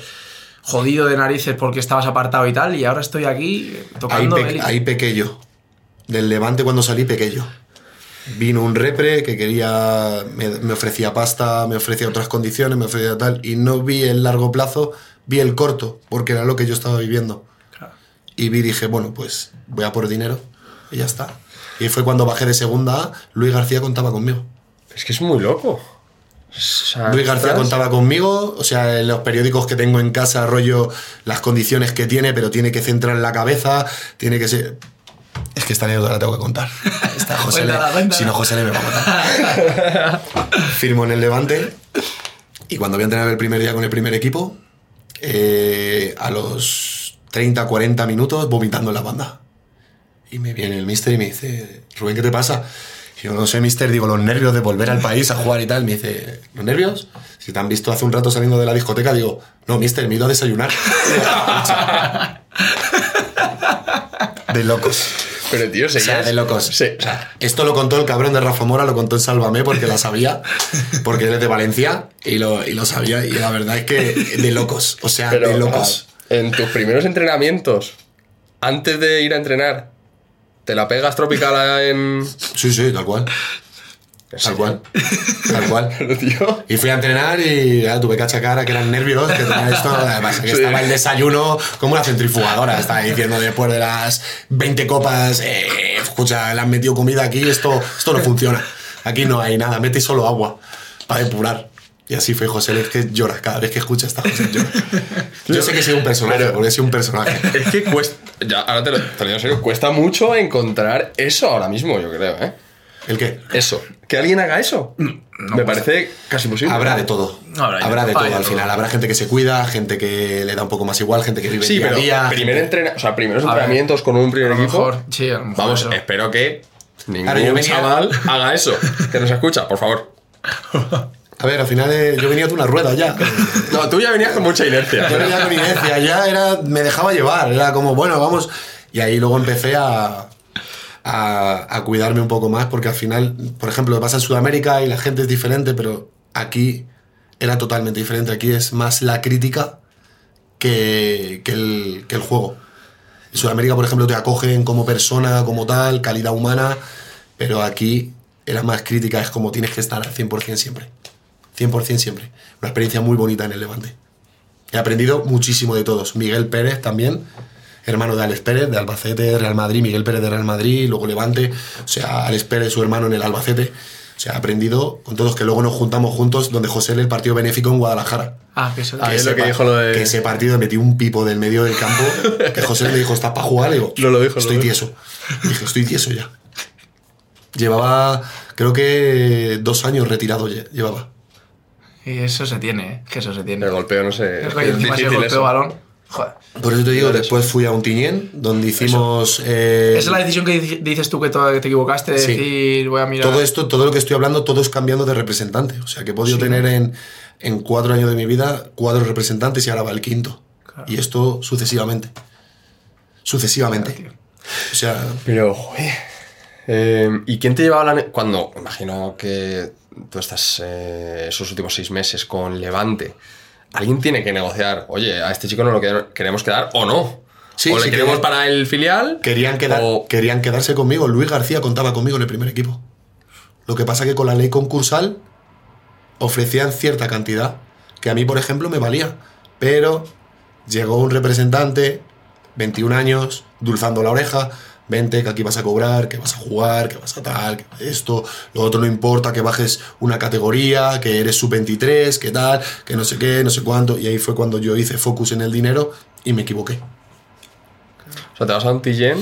jodido de narices porque estabas apartado y tal, y ahora estoy aquí eh, Ahí, tocando. pe- ahí pequé yo. Del Levante cuando salí pequé yo. Vino un repre que quería, me, me ofrecía pasta, me ofrecía otras condiciones, me ofrecía tal, y no vi el largo plazo, vi el corto, porque era lo que yo estaba viviendo. Claro. Y vi, dije, bueno, pues voy a por dinero, y ya está. Y fue cuando bajé de segunda A, Luis García contaba conmigo. Es que es muy loco. O sea, Luis García estás- contaba conmigo, o sea, en los periódicos que tengo en casa, rollo las condiciones que tiene, pero tiene que centrar la cabeza, tiene que ser. Es que esta anécdota la tengo que contar. Esta José Le- cuéntala. si no, José le me va a matar. Firmo en el Levante y cuando voy a entrenar el primer día con el primer equipo, eh, a los 30, 40 minutos, vomitando en la banda. Y me viene el mister y me dice, Rubén, ¿qué te pasa? Y yo no sé, mister, digo, los nervios de volver al país a jugar y tal. Me dice, ¿los nervios? Si te han visto hace un rato saliendo de la discoteca, digo, no, mister, me he ido a desayunar. de locos. Pero tío, O sea, de locos. Sí. O sea, esto lo contó el cabrón de Rafa Mora, lo contó en Sálvame porque la sabía, porque él es de Valencia y lo, y lo sabía. Y la verdad es que de locos. O sea, Pero de locos. ah, en tus primeros entrenamientos, antes de ir a entrenar, ¿te la pegas tropical en. Sí, sí, tal cual. Tal cual. Tal cual. Pero, tío. Y fui a entrenar y ya, tuve que achacar a que eran nervios, que tenía esto. Además, que Sí. estaba el desayuno como una centrifugadora. Estaba diciendo después de las 20 copas, eh, escucha, le han metido comida aquí, esto, esto no funciona. Aquí no hay nada, mete solo agua para depurar. Y así fue José, es que llora, cada vez que escucha esta José llora. Yo sé que soy un personaje, Pero- porque soy un personaje. Es que cuesta. Ya, ahora te lo, te lo digo en serio, cuesta mucho encontrar eso ahora mismo, yo creo, ¿eh? ¿El qué? Eso. ¿Que alguien haga eso? Me parece casi imposible. Habrá de todo. Habrá habrá de de todo. al final. Habrá gente que se cuida, gente que le da un poco más igual, gente que vive Sí, día pero a día. primer gente- entrena, o sea, primeros A ver, entrenamientos con un primer A lo equipo. mejor, sí, a lo mejor Vamos, eso. espero que ningún Claro, yo venía- chaval haga eso. Que nos escucha, por favor. A ver, al final eh, yo venía de una rueda ya. No, tú ya venías con mucha inercia. Yo venía con inercia, ya era, me dejaba llevar, era como, bueno, vamos. Y ahí luego empecé a, a, cuidarme un poco más, porque al final, por ejemplo, vas a Sudamérica y la gente es diferente, pero aquí era totalmente diferente. Aquí es más la crítica que, que el juego. En Sudamérica, por ejemplo, te acogen como persona, como tal, calidad humana, pero aquí era más crítica, es como tienes que estar al 100% siempre. 100% siempre. Una experiencia muy bonita en el Levante. He aprendido muchísimo de todos. Miguel Pérez también, hermano de Alex Pérez, de Albacete, Real Madrid, Miguel Pérez de Real Madrid, luego Levante, o sea, Alex Pérez, su hermano en el Albacete. O sea, aprendido con todos que luego nos juntamos juntos donde José el partido benéfico en Guadalajara. Ah, que eso Ah, Que es lo que dijo lo de- Que ese partido metí un pipo del medio del campo, que José me dijo, ¿estás para jugar? Y digo, No lo dijo, estoy lo tieso. Y dije, estoy tieso ya. Llevaba, creo que dos años retirado lle- llevaba. Y eso se tiene, ¿eh? Que eso se tiene. El golpeo, no sé. Es que el difícil golpeo eso. balón. Joder. Por eso te digo, después fui a un Tiñén, donde hicimos... eh, Esa es la decisión que dices tú que, te equivocaste de Sí. decir, voy a mirar. todo esto, todo lo que estoy hablando, todo es cambiando de representante. O sea, que he podido tener en, en cuatro años de mi vida cuatro representantes y ahora va el quinto. Claro. Y esto sucesivamente. Sucesivamente. Claro, O sea, Pero, joder. Eh, ¿Y quién te llevaba la... Cuando, imagino que tú estás eh, esos últimos seis meses con Levante, alguien tiene que negociar, oye, a este chico no lo que- queremos quedar o no. Sí, o le sí, queremos que- para el filial. querían, quedar, o- querían quedarse conmigo. Luis García contaba conmigo en el primer equipo. Lo que pasa que con la ley concursal ofrecían cierta cantidad, que a mí, por ejemplo, me valía. Pero llegó un representante, 21 años, dulzando la oreja, vente, que aquí vas a cobrar, que vas a jugar, que vas a tal, que esto, lo otro no importa, que bajes una categoría, que eres sub-23, que tal, que no sé qué, no sé cuánto. Y ahí fue cuando yo hice focus en el dinero y me equivoqué. O sea, te vas a un Tillén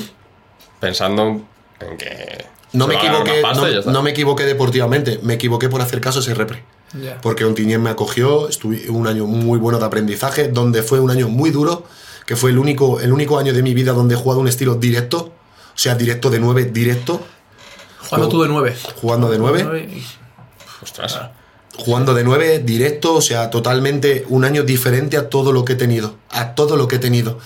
pensando en que... No me, equivoqué, no, me equivoqué deportivamente, me equivoqué por hacer caso a ese repre. Ya. Porque Ontiñén me acogió, estuve un año muy bueno de aprendizaje, donde fue un año muy duro, que fue el único, el único año de mi vida donde he jugado un estilo directo, o sea, directo de 9, directo, Jugando tú de nueve. jugando de 9, Nueve y- Ostras. jugando de 9, directo, o sea, totalmente un año diferente a todo lo que he tenido, a todo lo que he tenido.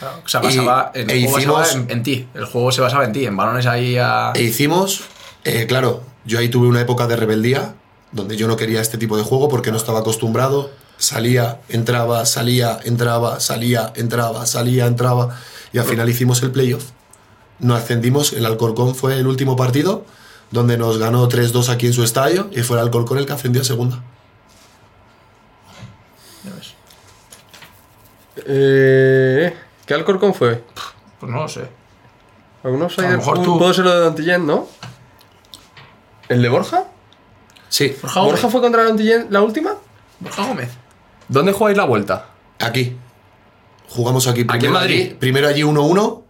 Claro, o sea, Y- basaba, el e juego basaba hicimos- en, en ti. El juego se basaba en ti, en balones ahí a. E hicimos, eh, claro, yo ahí tuve una época de rebeldía, donde yo no quería este tipo de juego porque no estaba acostumbrado. Salía, entraba, salía, entraba, salía, entraba, salía, entraba. Y al final hicimos el playoff. Nos ascendimos, el Alcorcón fue el último partido, donde nos ganó 3-2 aquí en su estadio, y fue el Alcorcón el que ascendió a segunda. Ya ves. Eh, ¿Qué Alcorcón fue? Pues no lo sé. ¿Algunos A lo hay- mejor un- tú. Puede ser lo de Dontillén, ¿no? ¿El de Borja? Sí, Borja Gómez. ¿Borja fue contra Dontillén la última? Borja Gómez. ¿Dónde jugáis la vuelta? aquí. Jugamos aquí primero, en Madrid? allí- primero allí 1-1.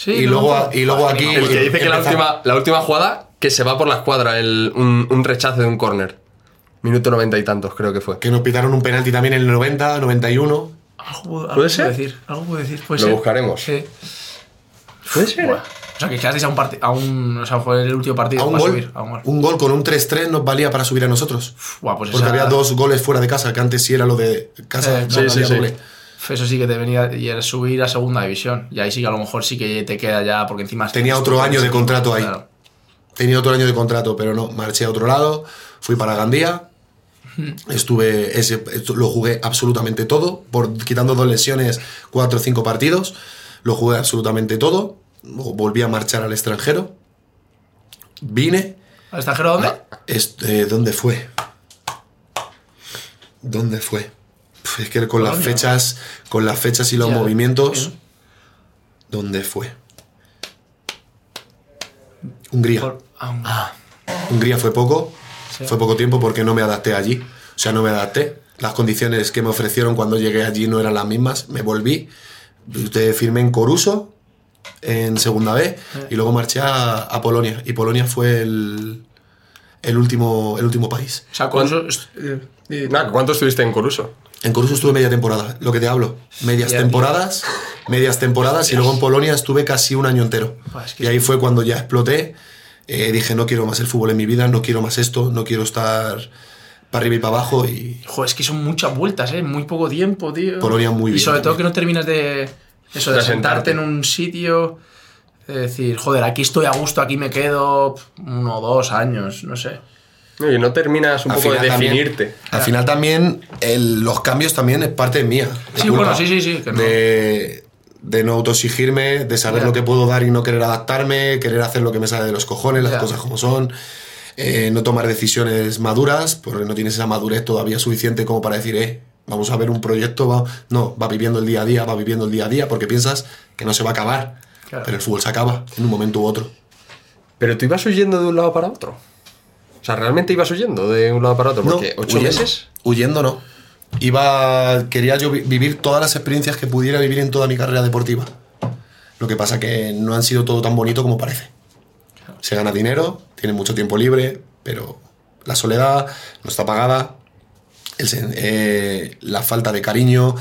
Sí, Y no, luego a- y luego aquí- El que dice que la última, la última jugada que se va por la escuadra, el, un, un rechace de un córner. Minuto noventa y tantos, creo que fue. Que nos pitaron un penalti también en el 90, 91. Algo, puedo- algo ¿Puede ser? decir. Algo puedo decir. Puede Lo ser. buscaremos. Sí. ¿Puede ser? O sea, que quedasteis a un partido. A un. O sea, fue el último partido A un para gol, subir. A un gol. un gol con un 3-3 nos valía para subir a nosotros. Buah, pues Porque esa- había dos goles fuera de casa, que antes sí era lo de casa. Eh, no sí, sí, sí. Eso sí que te venía. Y el subir a segunda división. Y ahí sí que a lo mejor sí que te queda ya. Porque encima. Tenía otro año de contrato ahí. claro. Tenía otro año de contrato, pero no, marché a otro lado, fui para Gandía. Estuve, ese, lo jugué absolutamente todo, por quitando dos lesiones, cuatro o cinco partidos, lo jugué absolutamente todo. Luego Volví a marchar al extranjero. Vine. ¿Al extranjero dónde? Este, ¿Dónde fue? ¿Dónde fue? Es que con las fechas, con las fechas y los Ya, movimientos, sí. ¿dónde fue? Hungría. Por- ah, un- Hungría fue poco, Sí. fue poco tiempo porque no me adapté allí. O sea, no me adapté. Las condiciones que me ofrecieron cuando llegué allí no eran las mismas. Me volví. Usted firmé en Coruso en segunda B y luego marché a, a Polonia. Y Polonia fue el, el, último, el último país. O sea, eso. eh, ¿Cuánto estuviste en Coruso? En Coruso estuve media temporada, lo que te hablo. Medias temporadas, medias temporadas y luego en Polonia estuve casi un año entero. Buah, es que Y ahí fue cuando ya exploté. Eh, dije, no quiero más el fútbol en mi vida, no quiero más esto, no quiero estar para arriba y para abajo. Y Joder, es que son muchas vueltas, ¿eh? Muy poco tiempo, tío. Polonia muy Y bien sobre todo que no terminas de. Eso, de sentarte sentarte. en un sitio. De decir, joder, aquí estoy a gusto, aquí me quedo uno o dos años, no sé. Y no terminas un al poco de final también- definirte. al final también el- los cambios también es parte mía. Sí, culpa bueno, sí, sí, sí, que no. de, de no autoexigirme, de saber lo que puedo dar y no querer adaptarme, querer hacer lo que me sale de los cojones, las cosas como son, eh, no tomar decisiones maduras, porque no tienes esa madurez todavía suficiente como para decir, eh, vamos a ver un proyecto, va, no, va viviendo el día a día, va viviendo el día a día, porque piensas que no se va a acabar, Claro. pero el fútbol se acaba en un momento u otro. Pero tú ibas huyendo de un lado para otro. O sea, realmente ibas huyendo de un lado para otro. Porque No, ocho huyendo. meses. Huyendo no. Iba, quería yo vi- vivir todas las experiencias que pudiera vivir en toda mi carrera deportiva. Lo que pasa que no han sido todo tan bonito como parece. Se gana dinero, tiene mucho tiempo libre, pero la soledad no está pagada, el eh, la falta de cariño,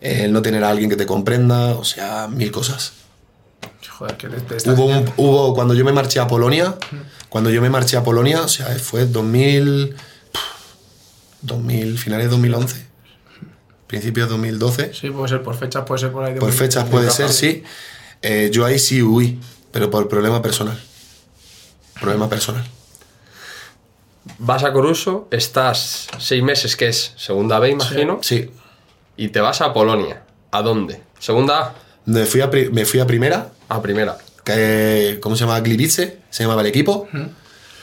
eh, el no tener a alguien que te comprenda, o sea, mil cosas. Joder, que te, Hubo, un- hubo cuando yo me marché a Polonia, cuando yo me marché a Polonia, o sea, fue 2000, 2000 finales de 2011, principios de 2012. Sí, puede ser por fechas, puede ser por ahí. de Por fechas puede ser, sí. Eh, yo ahí sí huí, pero por problema personal. Problema personal. Vas a Coruso, estás seis meses, que es segunda B, imagino, Sí. y te vas a Polonia. ¿A dónde? ¿Segunda A? Me fui a, pri- me fui a primera, A primera. Que, ¿cómo se llama? Gliwice, se llamaba el equipo.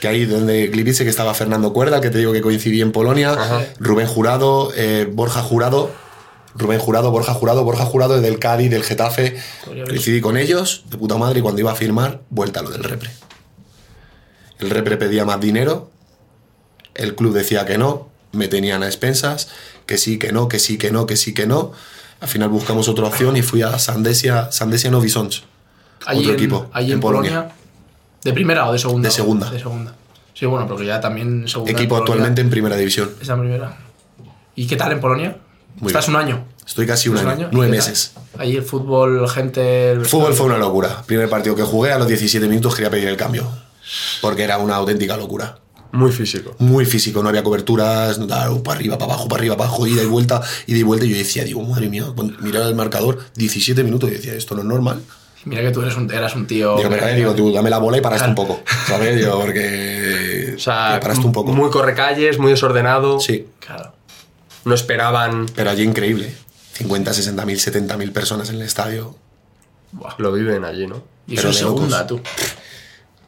Que ahí donde Gliwice, que estaba Fernando Cuerda, que te digo que coincidí en Polonia. Rubén Jurado, eh, Borja Jurado, Rubén Jurado, Borja Jurado, Borja Jurado del Cádiz, del Getafe. Coincidí con ellos, de puta madre, y cuando iba a firmar, vuelta a lo del repre. El repre pedía más dinero, el club decía que no, me tenían a expensas, que sí, que no, que sí, que no, que sí, que no. Al final buscamos otra opción y fui a Sandesia, Sandesia Novi Sącz, Allí otro en, equipo, allí en, en Polonia. Polonia. ¿De primera o de segunda? De segunda. De segunda. Sí, bueno, porque ya también segunda. Equipo en actualmente en primera división. Es la primera. ¿Y qué tal en Polonia? Muy Estás bien. un año. Estoy casi un ¿Estás año, nueve meses. Ahí el fútbol, gente. El fútbol fue una locura. Primer partido que jugué, a los 17 minutos quería pedir el cambio. Porque era una auténtica locura. Muy físico. Muy físico, no había coberturas, no para arriba, para abajo, para arriba, para abajo, ida y vuelta, ida y vuelta. Y yo decía, digo, madre mía, miraba el marcador, 17 minutos, y decía, esto no es normal. Mira que tú eres un, eras un tío. Digo, pero, eh, digo, tú dame la bola y paraste un poco, ¿sabes? Digo, porque. O sea, paraste un poco. muy correcalles, muy desordenado. Sí, Claro. No esperaban. pero allí increíble. 50, 60 mil, 70 mil personas en el estadio. Buah. Lo viven allí, ¿no? Y eso locos. segunda, tú.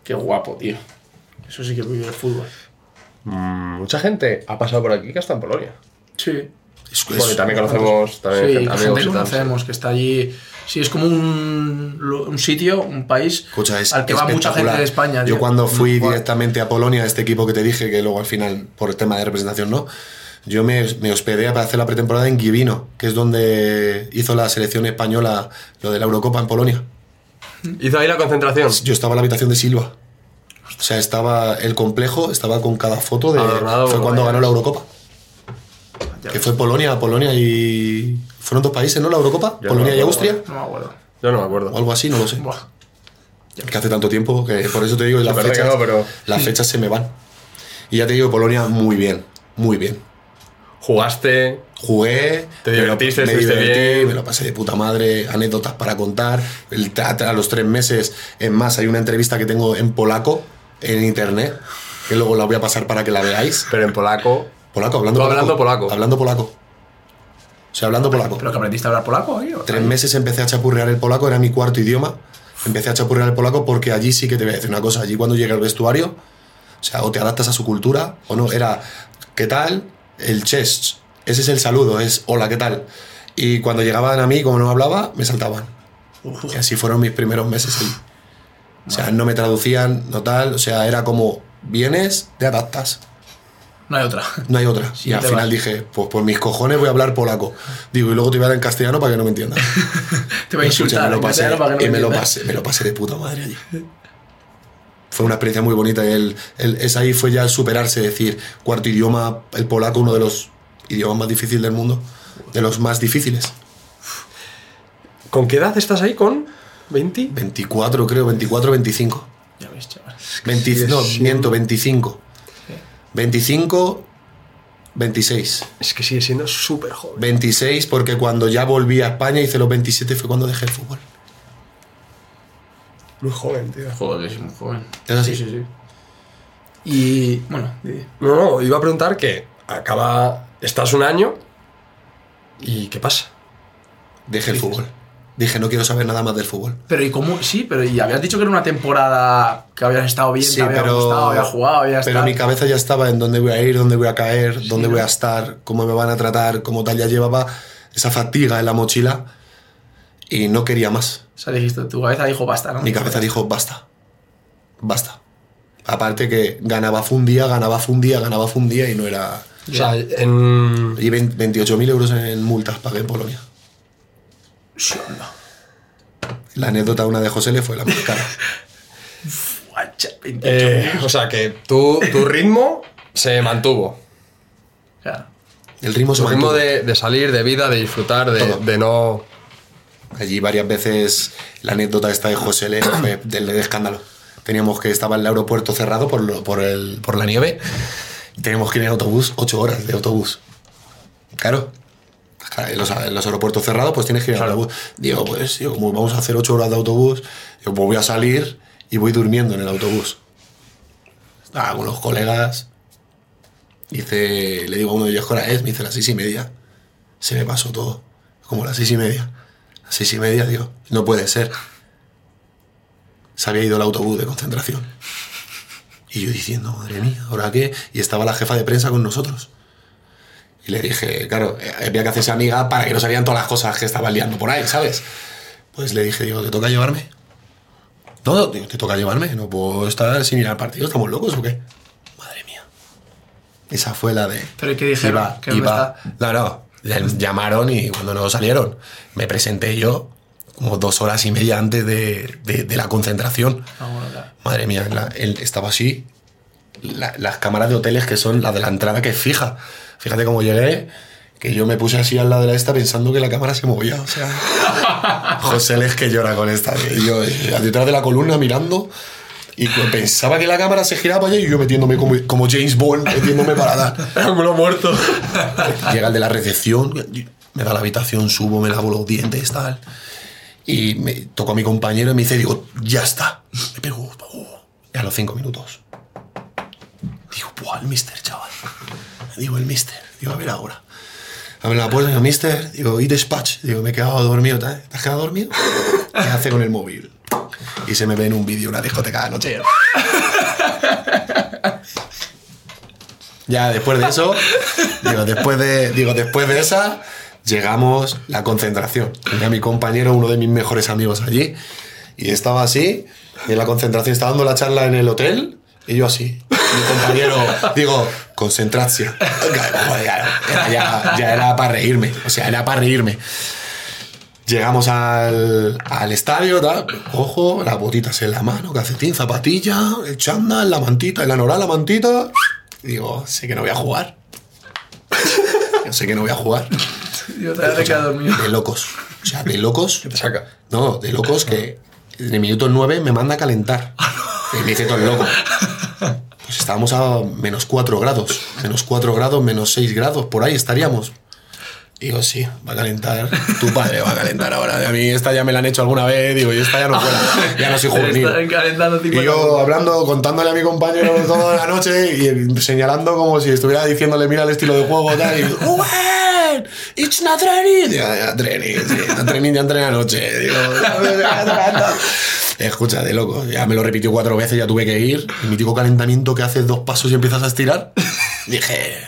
Qué guapo, tío. Eso sí que vive el fútbol. Mm, mucha gente ha pasado por aquí que está en Polonia. Sí. Es, Bueno, y es- también conocemos también Sí, gente- que amigos que conocemos, que está allí. Sí, es como un, un sitio, un país Escucha, es al que va mucha gente de España. Yo tío. cuando fui Buah. directamente a Polonia, este equipo que te dije, que luego al final, por el tema de representación, no, yo me, me hospedé para hacer la pretemporada en Givino, que es donde hizo la selección española lo de la Eurocopa en Polonia. Hizo ahí la concentración. Yo estaba en la habitación de Silva. O sea, estaba el complejo, estaba con cada foto de... Adornado fue cuando ganó la Eurocopa. Que fue Polonia, Polonia y... Fueron dos países, ¿no? La Eurocopa, Yo Polonia no y me Austria. No me acuerdo. Yo no me O acuerdo. algo así, no lo sé. Buah. Que hace tanto tiempo que por eso te digo, las fechas, no, pero- las fechas se me van. Y ya te digo, Polonia muy bien, muy bien. Jugaste. Jugué, Te me lo- divertiste, me, estuviste divertí, bien. me lo pasé de puta madre, anécdotas para contar. El, a, a los tres meses, en más, hay una entrevista que tengo en polaco, en internet, que luego la voy a pasar para que la veáis. Pero en polaco. Polaco, hablando polaco. hablando polaco. Hablando polaco. O sea, hablando polaco. ¿Pero que aprendiste a hablar polaco ahí? o? Tres meses empecé a chapurrear el polaco, era mi cuarto idioma. Empecé a chapurrear el polaco porque allí sí que te voy a decir una cosa. Allí cuando llega al vestuario, o sea, o te adaptas a su cultura o no. Era, ¿qué tal? El chest. Ese es el saludo, es hola, ¿qué tal? Y cuando llegaban a mí, como no hablaba, me saltaban. Y así fueron mis primeros meses ahí. O sea, no me traducían, no tal. O sea, era como, vienes, te adaptas. No hay otra. No hay otra. y al final vas. dije, pues por mis cojones voy a hablar polaco. Digo, y luego te voy a hablar en castellano para que no me entiendas. Te voy a Escucha, insultar me lo pasé, para que no y me lo, pasé, me lo pasé de puta madre allí. Fue una experiencia muy bonita. El, el- es ahí fue ya el superarse, decir, cuarto idioma, el polaco, uno de los idiomas más difíciles del mundo, de los más difíciles. ¿Con qué edad estás ahí? ¿Con 20? 24, creo, 24, 25. Ya ves, chaval. 20 Sigue no, siendo- miento, 25. 25, 26. Es que sigue siendo súper joven. 26 porque cuando ya volví a España hice los 27 fue cuando dejé el fútbol. Muy joven, tío. Joder, es muy joven. ¿Es así? Sí, sí, sí. Y bueno, No, no, iba a preguntar que acaba. Estás un año. ¿Y qué pasa? Dejé el fútbol. Dije, no quiero saber nada más del fútbol. pero ¿y cómo? Sí, pero y habías dicho que era una temporada que habías estado bien, Sí, te había pero, gustado, había jugado, había pero estado. mi cabeza ya estaba en dónde voy a ir, dónde voy a caer, dónde voy a estar, cómo me van a tratar, cómo tal. Ya llevaba esa fatiga en la mochila y no quería más. O sea, dijiste, tu cabeza dijo basta, ¿no? Mi cabeza dijo, basta, basta. Aparte que ganaba fundía, ganaba fundía, ganaba fundía y no era... O sea, en. Y 20 28.000 euros en multas pagué en Polonia. Sí, no. La anécdota una de José le fue la más cara. Guacha, 28 eh, o sea, que tu, tu ritmo se mantuvo. Claro. El ritmo se Tu ritmo de, de salir, de vida, de disfrutar, de, no. Allí varias veces la anécdota esta de José le fue del de escándalo. Teníamos que estaba el aeropuerto cerrado por, lo- por, el, por la nieve y teníamos que ir en autobús, ocho horas de autobús. Claro. Claro, En los, en los aeropuertos cerrados, pues tienes que ir en autobús. Digo, pues, como vamos a hacer ocho horas de autobús, digo, pues voy a salir y voy durmiendo en el autobús. Estaba con los colegas. Dice, le digo a uno de ellos, ¿qué hora es? Me dice las seis y media. Se me pasó todo. Como las seis y media. Las seis y media, digo, no puede ser. Se había ido el autobús de concentración. Y yo diciendo, madre mía, ¿ahora qué? Y estaba la jefa de prensa con nosotros. Y le dije, claro, había que hacerse amiga para que no sabían todas las cosas que estaban liando por ahí, ¿sabes? Pues le dije, digo, ¿te toca llevarme? No, digo, ¿te toca llevarme? No puedo estar sin ir al partido, ¿estamos locos o qué? Madre mía. Esa fue la de... Pero ¿y qué dijeron? Iba, ¿Que iba- no, no, llamaron y cuando no salieron, me presenté yo como dos horas y media antes de, de- de la concentración. Ah, bueno, claro. Madre mía, la- él estaba así. La- las cámaras de hoteles que son las de la entrada que es fija. Fíjate cómo llegué, que yo me puse así al lado de la esta pensando que la cámara se movía. O sea, José Les que llora con esta. Y yo eh, detrás de la columna mirando y pensaba que la cámara se giraba allá y yo metiéndome como, como James Bond, metiéndome para dar. Ángulo muerto. Llega el de la recepción, me da la habitación, subo, me lavo los dientes, tal. Y me toco a mi compañero y me dice, digo, ya está. Me pego, oh, y a los cinco minutos. Digo, buah, el mister, chaval. Digo, el mister. Digo, a ver ahora. Abre la puerta, digo, mister. Digo, y dispatch. Digo, me he quedado dormido. ¿Te has quedado dormido? ¿Qué hace con el móvil? Y se me ve en un vídeo una discoteca de noche. Ya después de eso, digo, después de, digo, después de esa, llegamos la concentración. Tenía mi compañero, uno de mis mejores amigos allí, y estaba así, y en la concentración estaba dando la charla en el hotel, y yo así. Mi compañero, digo, concentración. Era ya, ya era para reírme, o sea, era para reírme. Llegamos al, al estadio, tal, ojo, las botitas en la mano, calcetín, zapatilla, el chándal, la mantita, el anorak, la mantita. Digo, sé que no voy a jugar. Yo sé que no voy a jugar. Yo te había quedado dormido. De locos. O sea, de locos. Te saca. No, de locos que en el minuto 9 me manda a calentar. Y me dice todo el loco. Pues estábamos a menos 4 grados. Menos 4 grados, menos 6 grados. Por ahí estaríamos. Digo, sí, va a calentar. Tu padre va a calentar ahora. A mí esta ya me la han hecho alguna vez. Digo, y esta ya no puedo. Ya no soy juvenil. Y yo hablando, contándole a mi compañero toda la noche y señalando como si estuviera diciéndole, mira el estilo de juego tal. Y Rubén, it's not training. Digo, ya, training, sí, training, ya entrené anoche. Digo, escucha, de loco. Ya me lo repitió cuatro veces, ya tuve que ir. El mítico calentamiento que haces dos pasos y empiezas a estirar. Dije,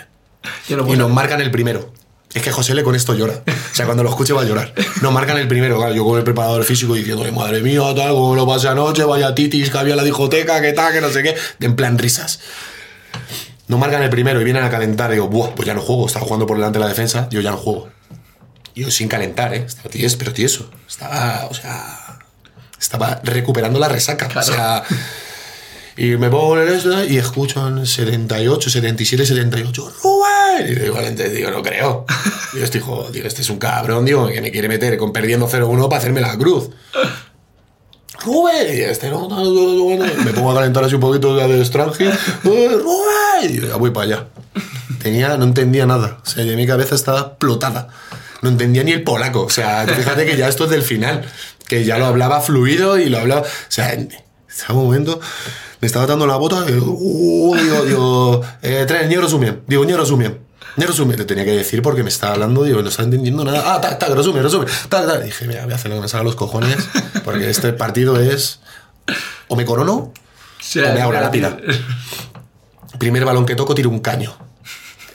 no y nos marcan el primero. Es que José le con esto llora. O sea, cuando lo escuche va a llorar. Nos marcan el primero, claro. Yo con el preparador físico diciéndole, madre mía, tal, como lo pasé anoche, vaya titis que había en la discoteca, que tal, que no sé qué. En plan risas. no marcan el primero y vienen a calentar. Digo, Buah, pues ya no juego. Estaba jugando por delante de la defensa. Yo ya no juego. Y yo sin calentar, ¿eh? Estaba tieso, pero tieso. Estaba, o sea, estaba recuperando la resaca. O sea, y me pongo en esto y escucho en 78, 77, 78, Rubén. Y digo, digo, no creo. Digo, este hijo, digo, este es un cabrón, digo, que me quiere meter con perdiendo 0-1 para hacerme la cruz. Rubén, y este no, no, no, no, me pongo a calentar así un poquito de extranjero. Rubén, y ya voy para allá. Tenía, no entendía nada. O sea, ya mi cabeza estaba explotada. No entendía ni el polaco. O sea, fíjate que ya esto es del final. Que ya lo hablaba fluido y lo hablaba. O sea, momento me estaba dando la bota. Y digo, uh, digo, digo eh, tres, resumen. Digo, ni resumen. Ni resumen. Le tenía que decir porque me estaba hablando. Digo, no estaba entendiendo nada. Ah, ta, ta, resumen, resumen. Ta, ta. Dije, mira, voy a hacer lo que me salga los cojones. Porque este partido es. O me corono o me hago la lápida. Primer balón que toco, tiro un caño.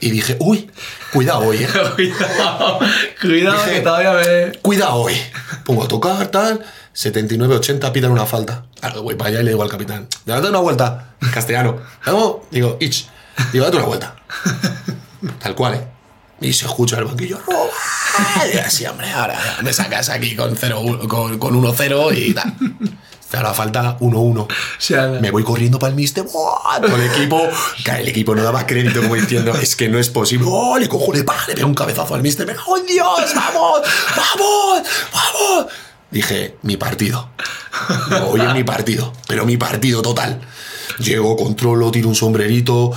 Y dije, uy, cuidado hoy, eh. cuidado, cuidado Dije- que todavía me. Cuidado hoy. Pongo a tocar, tal. 79-80 pidan una falta. Claro, voy para allá y le digo al capitán, date una vuelta. Castellano. Luego digo, ich. Digo, date una vuelta. Tal cual, ¿eh? Y se escucha el banquillo. "Rubén". Y así, hombre, ahora me sacas aquí con 0 con, con 1-0 y tal. Ahora falta 1-1. O sea, Me voy corriendo para el mister. ¡buah! Todo el equipo. El equipo no daba crédito como diciendo, es que no es posible. ¡Oh, le cojo, le, pa, le pego un cabezazo al mister. ¡Me cago en Dios! ¡Vamos! ¡Vamos! ¡Vamos! Dije, mi partido. Digo, Hoy es mi partido. Pero mi partido total. Llego, controlo, tiro un sombrerito.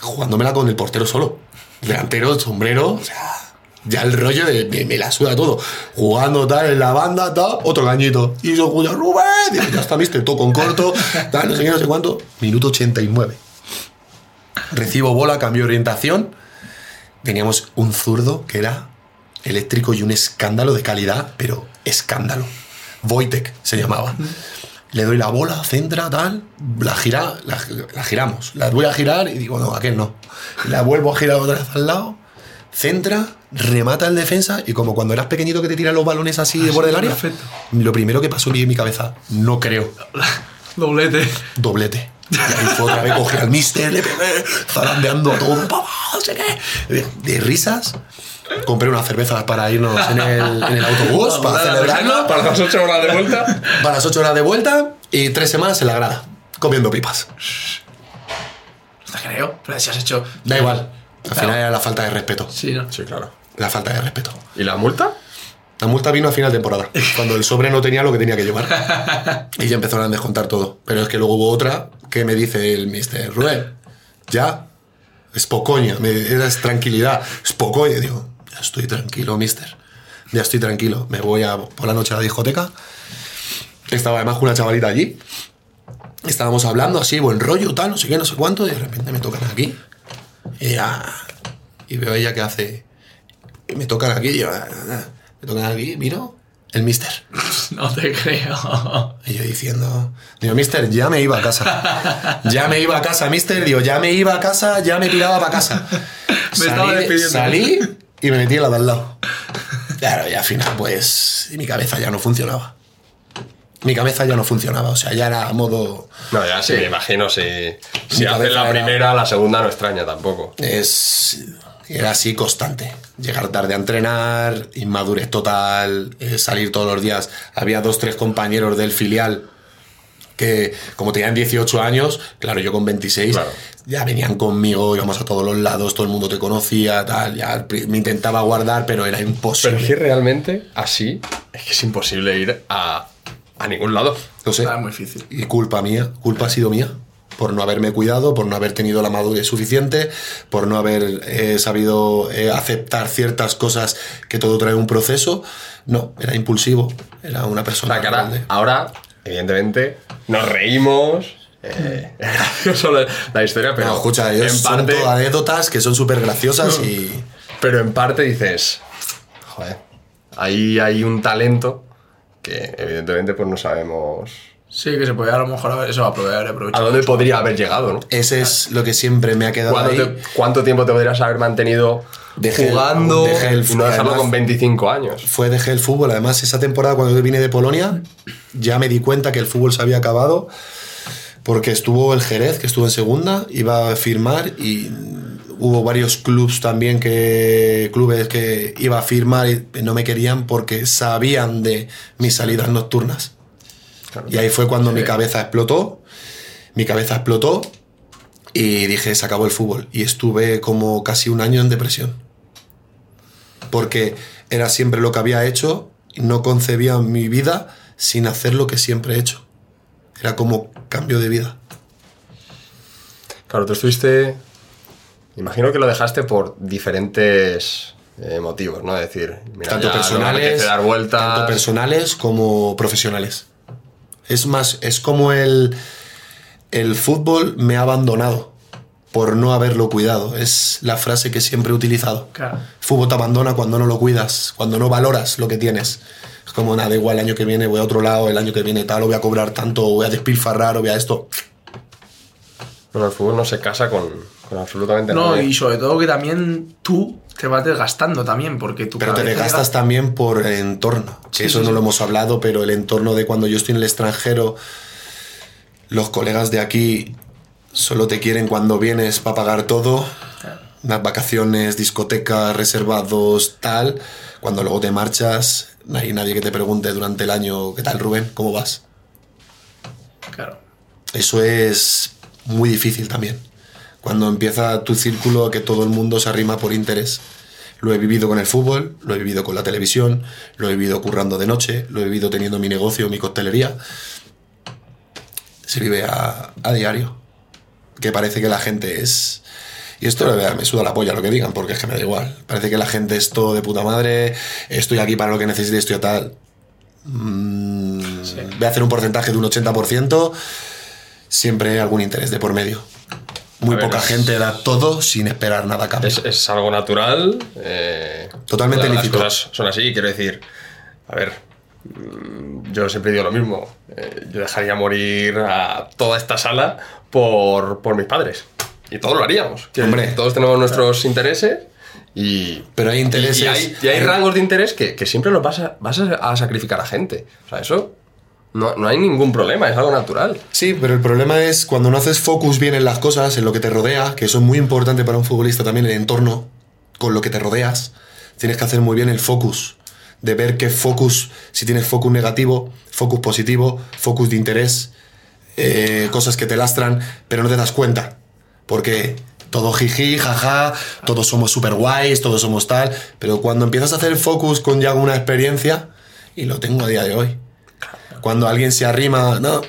Jugándomela con el portero solo. Delantero, sombrero. O sea, ya el rollo de me, la suda todo. Jugando tal en la banda, tal, otro cañito. Y yo escucho, Rubén. Digo, ya está, mister, todo con corto, tal, no sé qué, no sé cuánto. Minuto 89. Recibo bola, cambio orientación. Teníamos un zurdo que era eléctrico y un escándalo de calidad, pero escándalo. Wojtek se llamaba. Le doy la bola, centra, tal, la gira, la, la giramos. La voy a girar y digo, no, aquel no. La vuelvo a girar otra vez al lado, centra, remata el defensa y como cuando eras pequeñito que te tiran los balones así de Ah, borde sí, del área, perfecto. lo primero que pasó en mi cabeza, no creo, Doblete. doblete. Y ahí fue otra vez, cogí al mister, le pegué, zarandeando a todo, papá, no sé qué. De, de risas, compré unas cervezas para irnos en el, en el autobús, para celebrarlo, Para las 8 horas de vuelta. para las 8 horas de vuelta y tres semanas en la grada, comiendo pipas. No te creo. Pero si has hecho. Da igual, al Claro. final era la falta de respeto. Sí, ¿no? Sí, claro. La falta de respeto. ¿Y la multa? La multa vino a final de temporada, cuando el sobre no tenía lo que tenía que llevar. Y ya empezaron a descontar todo. Pero es que luego hubo otra que me dice el mister, Rubén, ya, es pocoña, me es tranquilidad, es pocoña. Y digo, ya estoy tranquilo, mister, ya estoy tranquilo. Me voy a, por la noche a la discoteca. Estaba además con una chavalita allí. Estábamos hablando así, buen rollo, tal, no sé qué, no sé cuánto. Y de repente me tocan aquí. Y ya, y veo a ella que hace... Me tocan aquí, y yo, "Ah, ah", me tocan aquí, miro, el mister. No te creo. Y yo diciendo, digo, mister, ya me iba a casa. Ya me iba a casa, mister. Digo, ya me iba a casa, ya me tiraba para casa. Me estaba despidiendo. salí y me metí en la de al lado. Claro, y al final, pues, mi cabeza ya no funcionaba. Mi cabeza ya no funcionaba, o sea, ya era a modo... No, ya sí, me imagino. Si, si haces la era- primera, la segunda no extraña tampoco. Es, era así constante. Llegar tarde a entrenar, inmadurez total, eh, salir todos los días. Había dos, tres compañeros del filial que, como tenían 18 años, claro, yo con 26, Claro. ya venían conmigo, íbamos a todos los lados, todo el mundo te conocía, tal. Ya me intentaba guardar, pero era Pero imposible. es que realmente, así, es que es imposible ir a, a ningún lado. No sé. Era muy difícil. Y culpa mía, culpa ha sido mía. Por no haberme cuidado, por no haber tenido la madurez suficiente, por no haber eh, sabido eh, aceptar ciertas cosas que todo trae un proceso. No, era impulsivo. Era una persona. sea, que ahora, evidentemente, nos reímos. eh, gracioso la, historia, pero Pero escucha, ellos en son parte, todo anécdotas que son súper graciosas y. pero en parte dices, joder, ahí hay un talento que evidentemente pues no sabemos Sí, que se podía a lo mejor haber- eso aprovechar, a aprovechar. dónde podría haber llegado, ¿no? Ese es lo que siempre me ha quedado ¿Cuánto, ahí. te- cuánto tiempo te podrías haber mantenido Dejé el- jugando dejé el y no dejarlo además- con 25 años? Fue dejé el fútbol. Además, esa temporada cuando yo vine de Polonia, ya me di cuenta que el fútbol se había acabado. Porque estuvo el Jerez, que estuvo en segunda, iba a firmar y hubo varios clubes también que clubes que iba a firmar y no me querían porque sabían de mis salidas nocturnas. Y ahí fue cuando mi cabeza explotó. Mi cabeza explotó y dije, se acabó el fútbol. Y estuve como casi un año en depresión. Porque era siempre lo que había hecho y no concebía mi vida sin hacer lo que siempre he hecho. Era como cambio de vida. Claro, tú estuviste. Imagino que lo dejaste por diferentes eh, motivos, ¿no? Es decir, mira, tanto ya no me personales, dar vueltas. tanto personales como profesionales. Es más, es como el, el fútbol me ha abandonado por no haberlo cuidado. Es la frase que siempre he utilizado. Claro. Fútbol te abandona cuando no lo cuidas, cuando no valoras lo que tienes. Es como nada, igual el año que viene voy a otro lado, el año que viene tal, o voy a cobrar tanto, o voy a despilfarrar, o voy a esto. Bueno, el fútbol no se casa con, con absolutamente No, nada. y sobre todo que también tú te vas desgastando también, porque tú Pero te desgastas también por el entorno. Sí, eso sí, no sí. lo hemos hablado, pero el entorno de cuando yo estoy en el extranjero, los colegas de aquí solo te quieren cuando vienes para pagar todo. Las vacaciones, discotecas, reservados, tal. Cuando luego te marchas, no hay nadie que te pregunte durante el año, ¿qué tal Rubén? ¿Cómo vas? Claro. Eso es muy difícil también. Cuando empieza tu círculo que todo el mundo se arrima por interés. Lo he vivido con el fútbol, lo he vivido con la televisión, lo he vivido currando de noche, lo he vivido teniendo mi negocio, mi coctelería. Se vive a, a diario. Que parece que la gente es... Y esto la verdad, me suda la polla lo que digan, porque es que me da igual. Parece que la gente es todo de puta madre, estoy aquí para lo que necesite, estoy a tal. Mm, Voy a hacer un porcentaje de un 80%, siempre hay algún interés de por medio. Muy ver, poca es- gente da todo sin esperar nada a cambio. Es, es algo natural. eh, Totalmente las lícito. cosas son así, quiero decir. A ver, mm, yo siempre digo lo mismo. eh, yo dejaría morir a toda esta sala por, por mis padres. Y todos lo haríamos. Hombre. todos tenemos nuestros intereses y. Pero hay intereses- Y, hay, y hay rangos de interés que, que siempre los vas a, vas a sacrificar a gente. O sea, eso. No, no hay ningún problema, es algo natural. Sí, pero el problema es cuando no haces focus bien en las cosas, en lo que te rodea, que eso es muy importante para un futbolista también, el entorno con lo que te rodeas. Tienes que hacer muy bien el focus, de ver qué focus, si tienes focus negativo, focus positivo, focus de interés, eh, cosas que te lastran, pero no te das cuenta. Porque todo jiji, jaja, todos somos super guays, todos somos tal, pero cuando empiezas a hacer focus con ya una experiencia, y lo tengo a día de hoy, cuando alguien se arrima, no,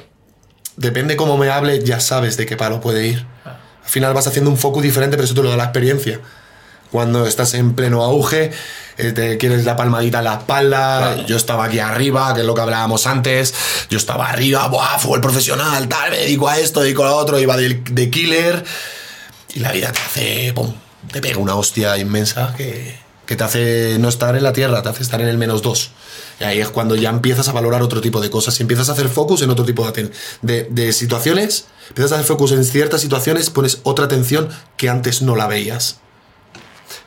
depende cómo me hable, ya sabes de qué palo puede ir. Al final vas haciendo un focus diferente, pero eso te lo da la experiencia. Cuando estás en pleno auge, eh, te quieres la palmadita en la espalda, yo estaba aquí arriba, que es lo que hablábamos antes, yo estaba arriba, buah, fútbol profesional, tal, me dedico a esto, dedico a lo otro, iba de, de killer, y la vida te hace, pum, te pega una hostia inmensa que, que te hace no estar en la tierra, te hace estar en el menos dos. Y ahí es cuando ya empiezas a valorar otro tipo de cosas y empiezas a hacer focus en otro tipo de, de, de situaciones, empiezas a hacer focus en ciertas situaciones, pones otra atención que antes no la veías.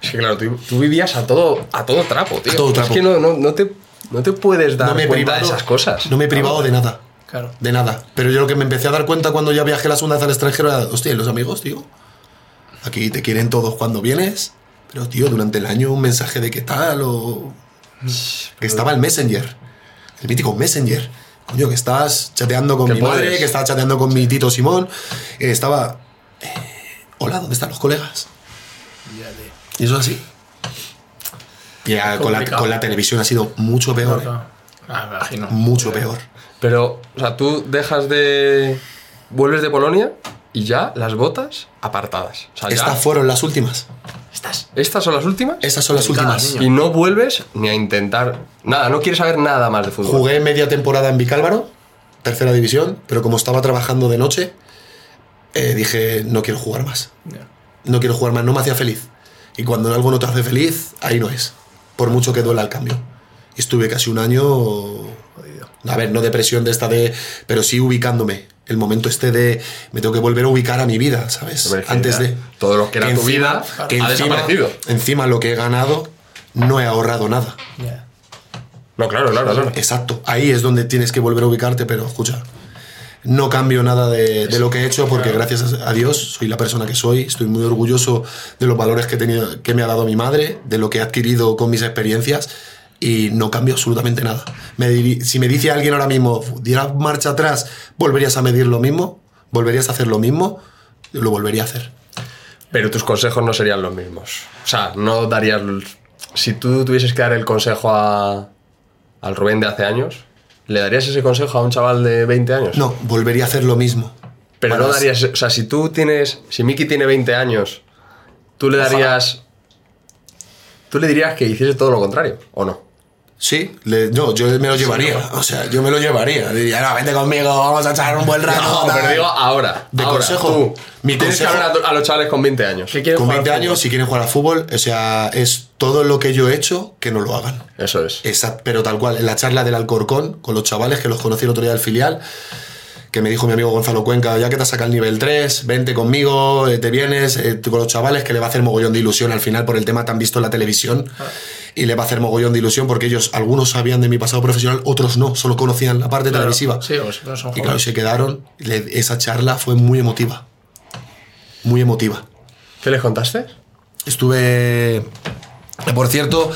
Es que claro, tú, tú vivías a todo, a todo trapo, tío. A todo trapo. Es que no, no, no te, no te puedes dar No me cuenta privado, de esas cosas. No me he privado de nada. Claro. De nada. Pero yo lo que me empecé a dar cuenta cuando ya viajé la segunda vez al extranjero era, hostia, ¿y los amigos, tío. Aquí te quieren todos cuando vienes, pero tío, durante el año un mensaje de qué tal o... Que estaba el Messenger, el mítico Messenger. Coño, que estás chateando con mi madre, puedes. que estaba chateando con mi tito Simón, que estaba... eh, Hola, ¿dónde están los colegas? Y eso es así. Y ya con la, con la televisión ha sido mucho peor. eh. Ah, me imagino. Mucho peor. Pero, o sea, tú dejas de. Vuelves de Polonia y ya las botas apartadas. O sea, ya- Estas fueron las últimas. Estas, estas son las últimas. Estas son las últimas. Y no vuelves ni a intentar. Nada, no quieres saber nada más de fútbol. Jugué media temporada en Vicálvaro, tercera división, pero como estaba trabajando de noche, eh, dije, no quiero jugar más. No quiero jugar más, no me hacía feliz. Y cuando algo no te hace feliz, ahí no es. Por mucho que duela el cambio. Y estuve casi un año, a ver, no depresión de esta de, pero sí ubicándome. El momento este de, me tengo que volver a ubicar a mi vida, ¿sabes? Antes de... Todo lo que era que tu encima- vida que ha encima- desaparecido. Encima lo que he ganado, no he ahorrado nada. No, claro, claro, claro. Exacto. Ahí es donde tienes que volver a ubicarte, pero escucha. No cambio nada de, de lo que he hecho porque gracias a Dios soy la persona que soy. Estoy muy orgulloso de los valores que, he tenido, que me ha dado mi madre, de lo que he adquirido con mis experiencias y no cambio absolutamente nada. Me si me dice alguien ahora mismo, dieras marcha atrás, ¿volverías a medir lo mismo? ¿Volverías a hacer lo mismo? Lo volvería a hacer. Pero tus consejos no serían los mismos. O sea, no darías. Si tú tuvieses que dar el consejo a, al Rubén de hace años, ¿le darías ese consejo a un chaval de 20 años? No, volvería a hacer lo mismo. Pero no darías. O sea, si tú tienes. Si Miki tiene 20 años, tú le darías. Tú le dirías que hiciese todo lo contrario, ¿o no? Sí, le- no, yo me lo llevaría. O sea, yo me lo llevaría. Diría, no, vente conmigo, vamos a echar un buen rato. No, tal". pero digo ahora. De ahora, consejo, Tú, mi tienes consejo- que hablar a, los chavales con 20 años. ¿Qué quieres Con jugar 20 al años, si quieren jugar al fútbol, o sea, es todo lo que yo he hecho que no lo hagan. Eso es. Exacto, pero tal cual, en la charla del Alcorcón con los chavales que los conocí el otro día del filial, que me dijo mi amigo Gonzalo Cuenca, ya que te has sacado el nivel 3, vente conmigo, eh, te vienes eh, con los chavales, que le va a hacer mogollón de ilusión al final por el tema que han visto en la televisión. Y le va a hacer mogollón de ilusión porque ellos, algunos sabían de mi pasado profesional, otros no, solo conocían la parte Claro. televisiva. Sí, pues no son Y claro, se quedaron. le- esa charla fue muy emotiva. Muy emotiva. ¿Qué les contaste? Estuve. Por cierto,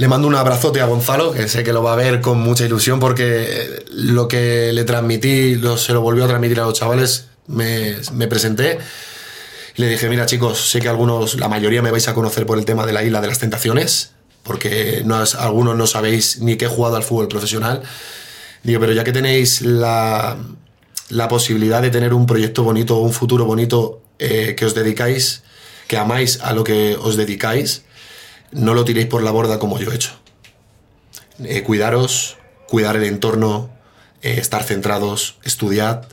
le mando un abrazote a Gonzalo, que sé que lo va a ver con mucha ilusión porque lo que le transmití, lo, se lo volvió a transmitir a los chavales. Me, presenté y le dije: Mira, chicos, sé que algunos, la mayoría me vais a conocer por el tema de la isla de las tentaciones, porque no, algunos no sabéis ni que he jugado al fútbol profesional. Digo, pero ya que tenéis la, la posibilidad de tener un proyecto bonito, un futuro bonito, eh, que os dedicáis, que amáis a lo que os dedicáis, no lo tiréis por la borda como yo he hecho. Eh, cuidaros, cuidar el entorno, eh, estar centrados, estudiar,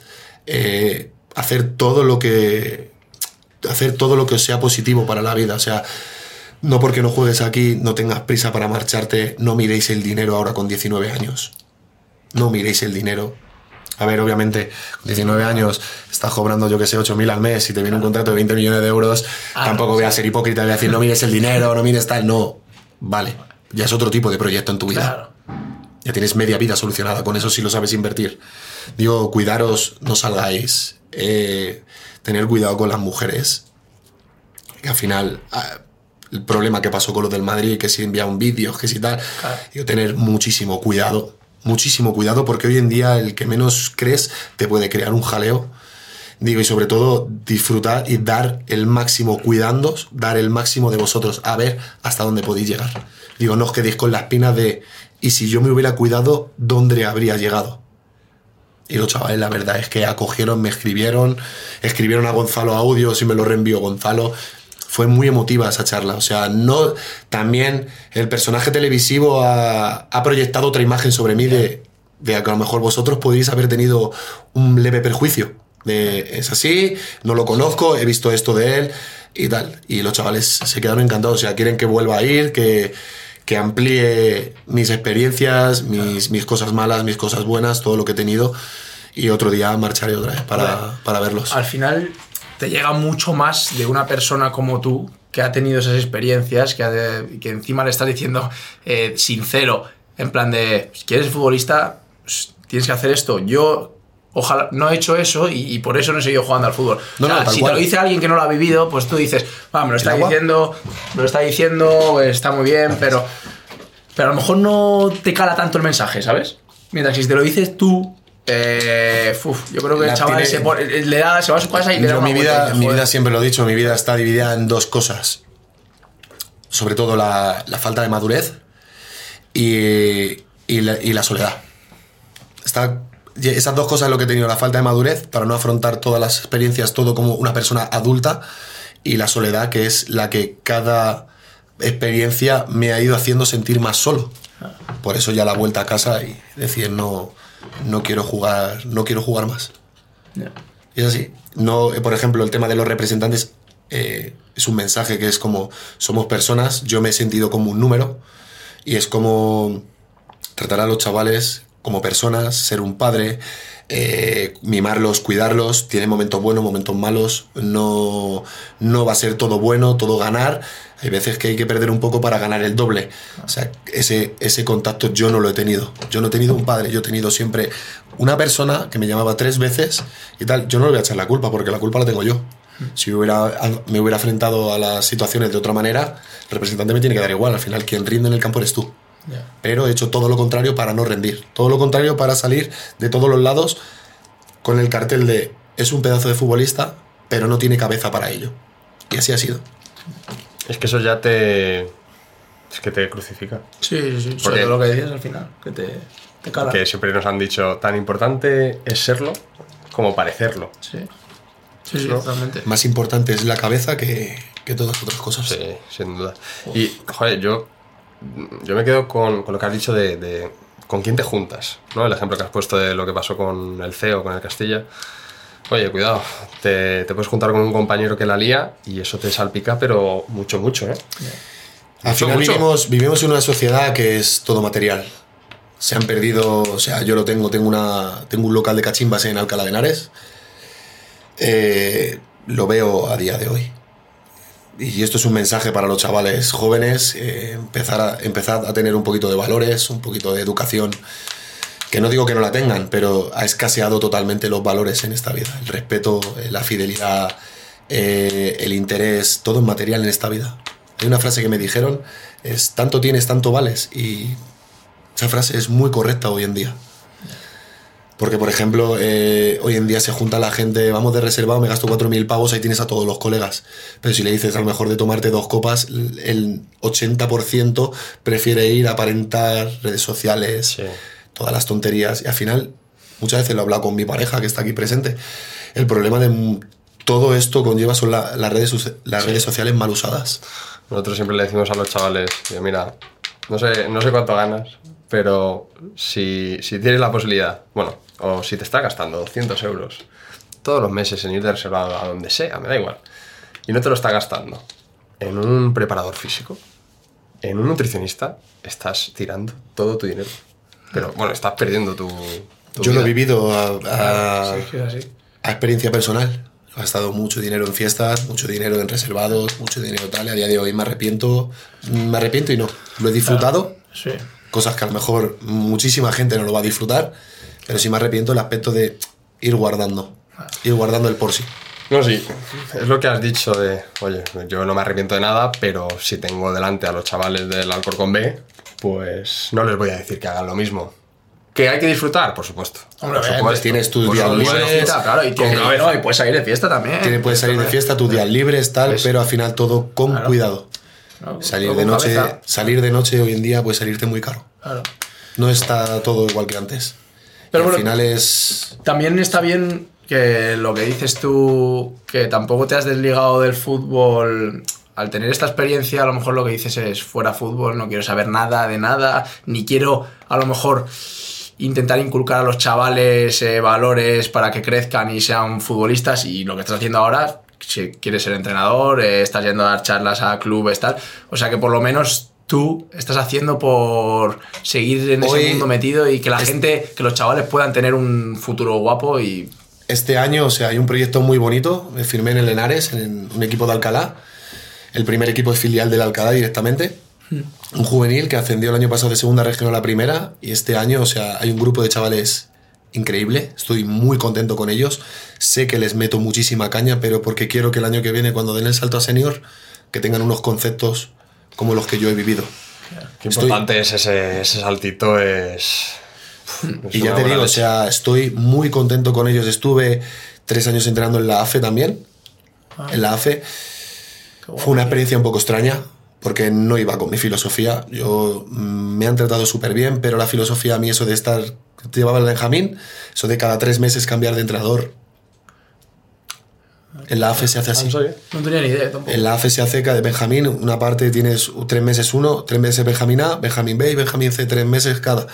eh, hacer todo lo que hacer todo lo que sea positivo para la vida. O sea, no porque no juegues aquí, no tengas prisa para marcharte, no miréis el dinero ahora con 19 años. No miréis el dinero. A ver, obviamente, con 19 años estás cobrando, yo que sé, 8.000 al mes y te viene un contrato de 20 millones de euros. Ah, tampoco voy a ser hipócrita y voy a decir, no mires el dinero, no mires tal. No, vale. Ya es otro tipo de proyecto en tu vida. Claro. Ya tienes media vida solucionada con eso si lo sabes invertir. Digo, cuidaros, no salgáis. eh, tener cuidado con las mujeres. Que al final, ah, el problema que pasó con lo del Madrid, que si enviaban vídeos, que si tal. Claro. Digo, tener muchísimo cuidado. Muchísimo cuidado porque hoy en día el que menos crees te puede crear un jaleo. Digo, y sobre todo disfrutar y dar el máximo cuidándos, dar el máximo de vosotros, a ver hasta dónde podéis llegar. Digo, no os quedéis con la espina de, y si yo me hubiera cuidado, ¿dónde habría llegado? Y los chavales, la verdad es que acogieron, me escribieron, escribieron a Gonzalo audios y me lo reenvió Gonzalo. Fue muy emotiva esa charla. O sea, no. También el personaje televisivo ha, ha proyectado otra imagen sobre mí de, de que a lo mejor vosotros podéis haber tenido un leve perjuicio. De es así, no lo conozco, he visto esto de él y tal. Y los chavales se quedaron encantados. O sea, quieren que vuelva a ir, que, que amplíe mis experiencias, mis, mis cosas malas, mis cosas buenas, todo lo que he tenido. Y otro día marcharé otra vez para, para verlos. Al final te llega mucho más de una persona como tú que ha tenido esas experiencias, que, ha de- que encima le estás diciendo eh, sincero, en plan de, si quieres ser futbolista, pues, tienes que hacer esto. Yo, ojalá, no he hecho eso y, y por eso no he seguido jugando al fútbol. No, O sea, no, si cual. te lo dice alguien que no lo ha vivido, pues tú dices, "Ah, me lo está diciendo, me lo está diciendo, está muy bien, pero, pero a lo mejor no te cala tanto el mensaje, ¿sabes? Mientras que si te lo dices tú, eh, uf, yo creo que La el chaval tiene- se, pone- le da, se va a su casa y le da una mi vida, mi vida siempre lo he dicho, mi vida está dividida en dos cosas. Sobre todo la, la falta de madurez y, y la, y la soledad. Está, esas dos cosas es lo que he tenido, la falta de madurez para no afrontar todas las experiencias, todo como una persona adulta, y la soledad que es la que cada experiencia me ha ido haciendo sentir más solo. Por eso ya la vuelta a casa y decir no, no quiero jugar, no quiero jugar más. Y es así. No, eh, por ejemplo, el tema de los representantes eh, es un mensaje que es como somos personas, yo me he sentido como un número y es como tratar a los chavales como personas, ser un padre, eh, mimarlos, cuidarlos. Tiene momentos buenos, momentos malos. No, no va a ser todo bueno, todo ganar. Hay veces que hay que perder un poco para ganar el doble. O sea, ese, ese contacto yo no lo he tenido. Yo no he tenido un padre, yo he tenido siempre una persona que me llamaba tres veces y tal. Yo no le voy a echar la culpa porque la culpa la tengo yo. Si hubiera, me hubiera enfrentado a las situaciones de otra manera, el representante me tiene que dar igual. Al final, quien rinde en el campo eres tú. Pero he hecho todo lo contrario para no rendir. Todo lo contrario para salir de todos los lados con el cartel de es un pedazo de futbolista, pero no tiene cabeza para ello. Y así ha sido. Es que eso ya te. Es que te crucifica. Sí, sí, sí. Sobre Porque- todo lo que dices al final, que te, te cala. Que siempre nos han dicho, tan importante es serlo como parecerlo. Sí. Sí, sí, ¿No? totalmente. Más importante es la cabeza que, que todas otras cosas. Sí, sin duda. Y, joder, yo, yo me quedo con, con lo que has dicho de, de con quién te juntas, ¿no? El ejemplo que has puesto de lo que pasó con el CEO, con el Castilla. Oye, cuidado, te, te puedes juntar con un compañero que la lía y eso te salpica, pero mucho, mucho, ¿eh? Al Mucho, final mucho. vivimos, vivimos en una sociedad que es todo material. Se han perdido, o sea, yo lo tengo, tengo, una, tengo un local de cachimbas en Alcalá de Henares. Eh, lo veo a día de hoy. Y esto es un mensaje para los chavales jóvenes, eh, empezar, a, empezar a tener un poquito de valores, un poquito de educación. Que no digo que no la tengan, pero ha escaseado totalmente los valores en esta vida. El respeto, eh, la fidelidad, eh, el interés, todo es material en esta vida. Hay una frase que me dijeron, es tanto tienes, tanto vales. Y esa frase es muy correcta hoy en día. Porque, por ejemplo, eh, hoy en día se junta la gente, vamos de reservado, me gasto 4.000 pavos, ahí tienes a todos los colegas. Pero si le dices a lo mejor de tomarte dos copas, el 80% prefiere ir a aparentar redes sociales, Sí. todas las tonterías. Y al final, muchas veces lo he hablado con mi pareja que está aquí presente. El problema de todo esto conlleva son la- las, redes, las redes sociales mal usadas. Nosotros siempre le decimos a los chavales, "Tío, mira, no sé, no sé cuánto ganas, pero si, si tienes la posibilidad, bueno, o si te está gastando 200 euros todos los meses en ir de reservado a donde sea, me da igual, y no te lo está gastando en un preparador físico, en un nutricionista, estás tirando todo tu dinero. Pero bueno, estás perdiendo tu... tu Yo lo he vida. vivido a, a- Sí, a experiencia personal. He gastado mucho dinero en fiestas, mucho dinero en reservados, mucho dinero tal. Y a día de hoy me arrepiento. Me arrepiento y no. Lo he disfrutado. Sí. Cosas que a lo mejor muchísima gente no lo va a disfrutar. Pero sí me arrepiento el aspecto de ir guardando. Ir guardando el por sí. No, sí, es lo que has dicho de, oye, yo no me arrepiento de nada, pero si tengo delante a los chavales del Alcorcón B, pues no les voy a decir que hagan lo mismo. ¿Que hay que disfrutar? Por supuesto. Hombre, por supuesto. Tienes tus Por días supuesto. libres. Fiesta, claro, y, tiene- Con cabeza. no, y puedes salir de fiesta también. Tienes- puedes salir de fiesta, tus días libres, tal, Pues- pero al final todo con Claro. cuidado. Salir de noche, cabeza. salir de noche hoy en día puede salirte muy caro. Claro. No está todo igual que antes. Pero Y al bueno- final es También está bien que lo que dices tú, que tampoco te has desligado del fútbol. Al tener esta experiencia, a lo mejor lo que dices es fuera fútbol, no quiero saber nada de nada, ni quiero a lo mejor intentar inculcar a los chavales eh, valores para que crezcan y sean futbolistas. Y lo que estás haciendo ahora, si quieres ser entrenador, eh, estás yendo a dar charlas a clubes, tal. O sea que por lo menos tú estás haciendo por seguir en Hoy ese mundo metido y que la es- gente, que los chavales puedan tener un futuro guapo y Este año, o sea, hay un proyecto muy bonito. Me firmé en el Henares, en un equipo de Alcalá. El primer equipo es filial del Alcalá directamente. Un juvenil que ascendió el año pasado de segunda región a la primera. Y este año, o sea, hay un grupo de chavales increíble. Estoy muy contento con ellos. Sé que les meto muchísima caña, pero porque quiero que el año que viene, cuando den el salto a senior, que tengan unos conceptos como los que yo he vivido. Qué Estoy- importante es ese, ese saltito, es... es Y ya te digo, o sea, estoy muy contento con ellos. Estuve tres años entrenando en la AFE también. En la AFE. Fue una experiencia un poco extraña porque no iba con mi filosofía. Yo mm, me han tratado súper bien, pero la filosofía a mí, eso de estar. Te llevaba el Benjamín, eso de cada tres meses cambiar de entrenador. En la AFE se hace así. No tenía ni idea tampoco. En la AFE se hace de Benjamín, una parte tienes tres meses uno, tres meses Benjamín A, Benjamín B y Benjamín C, tres meses cada.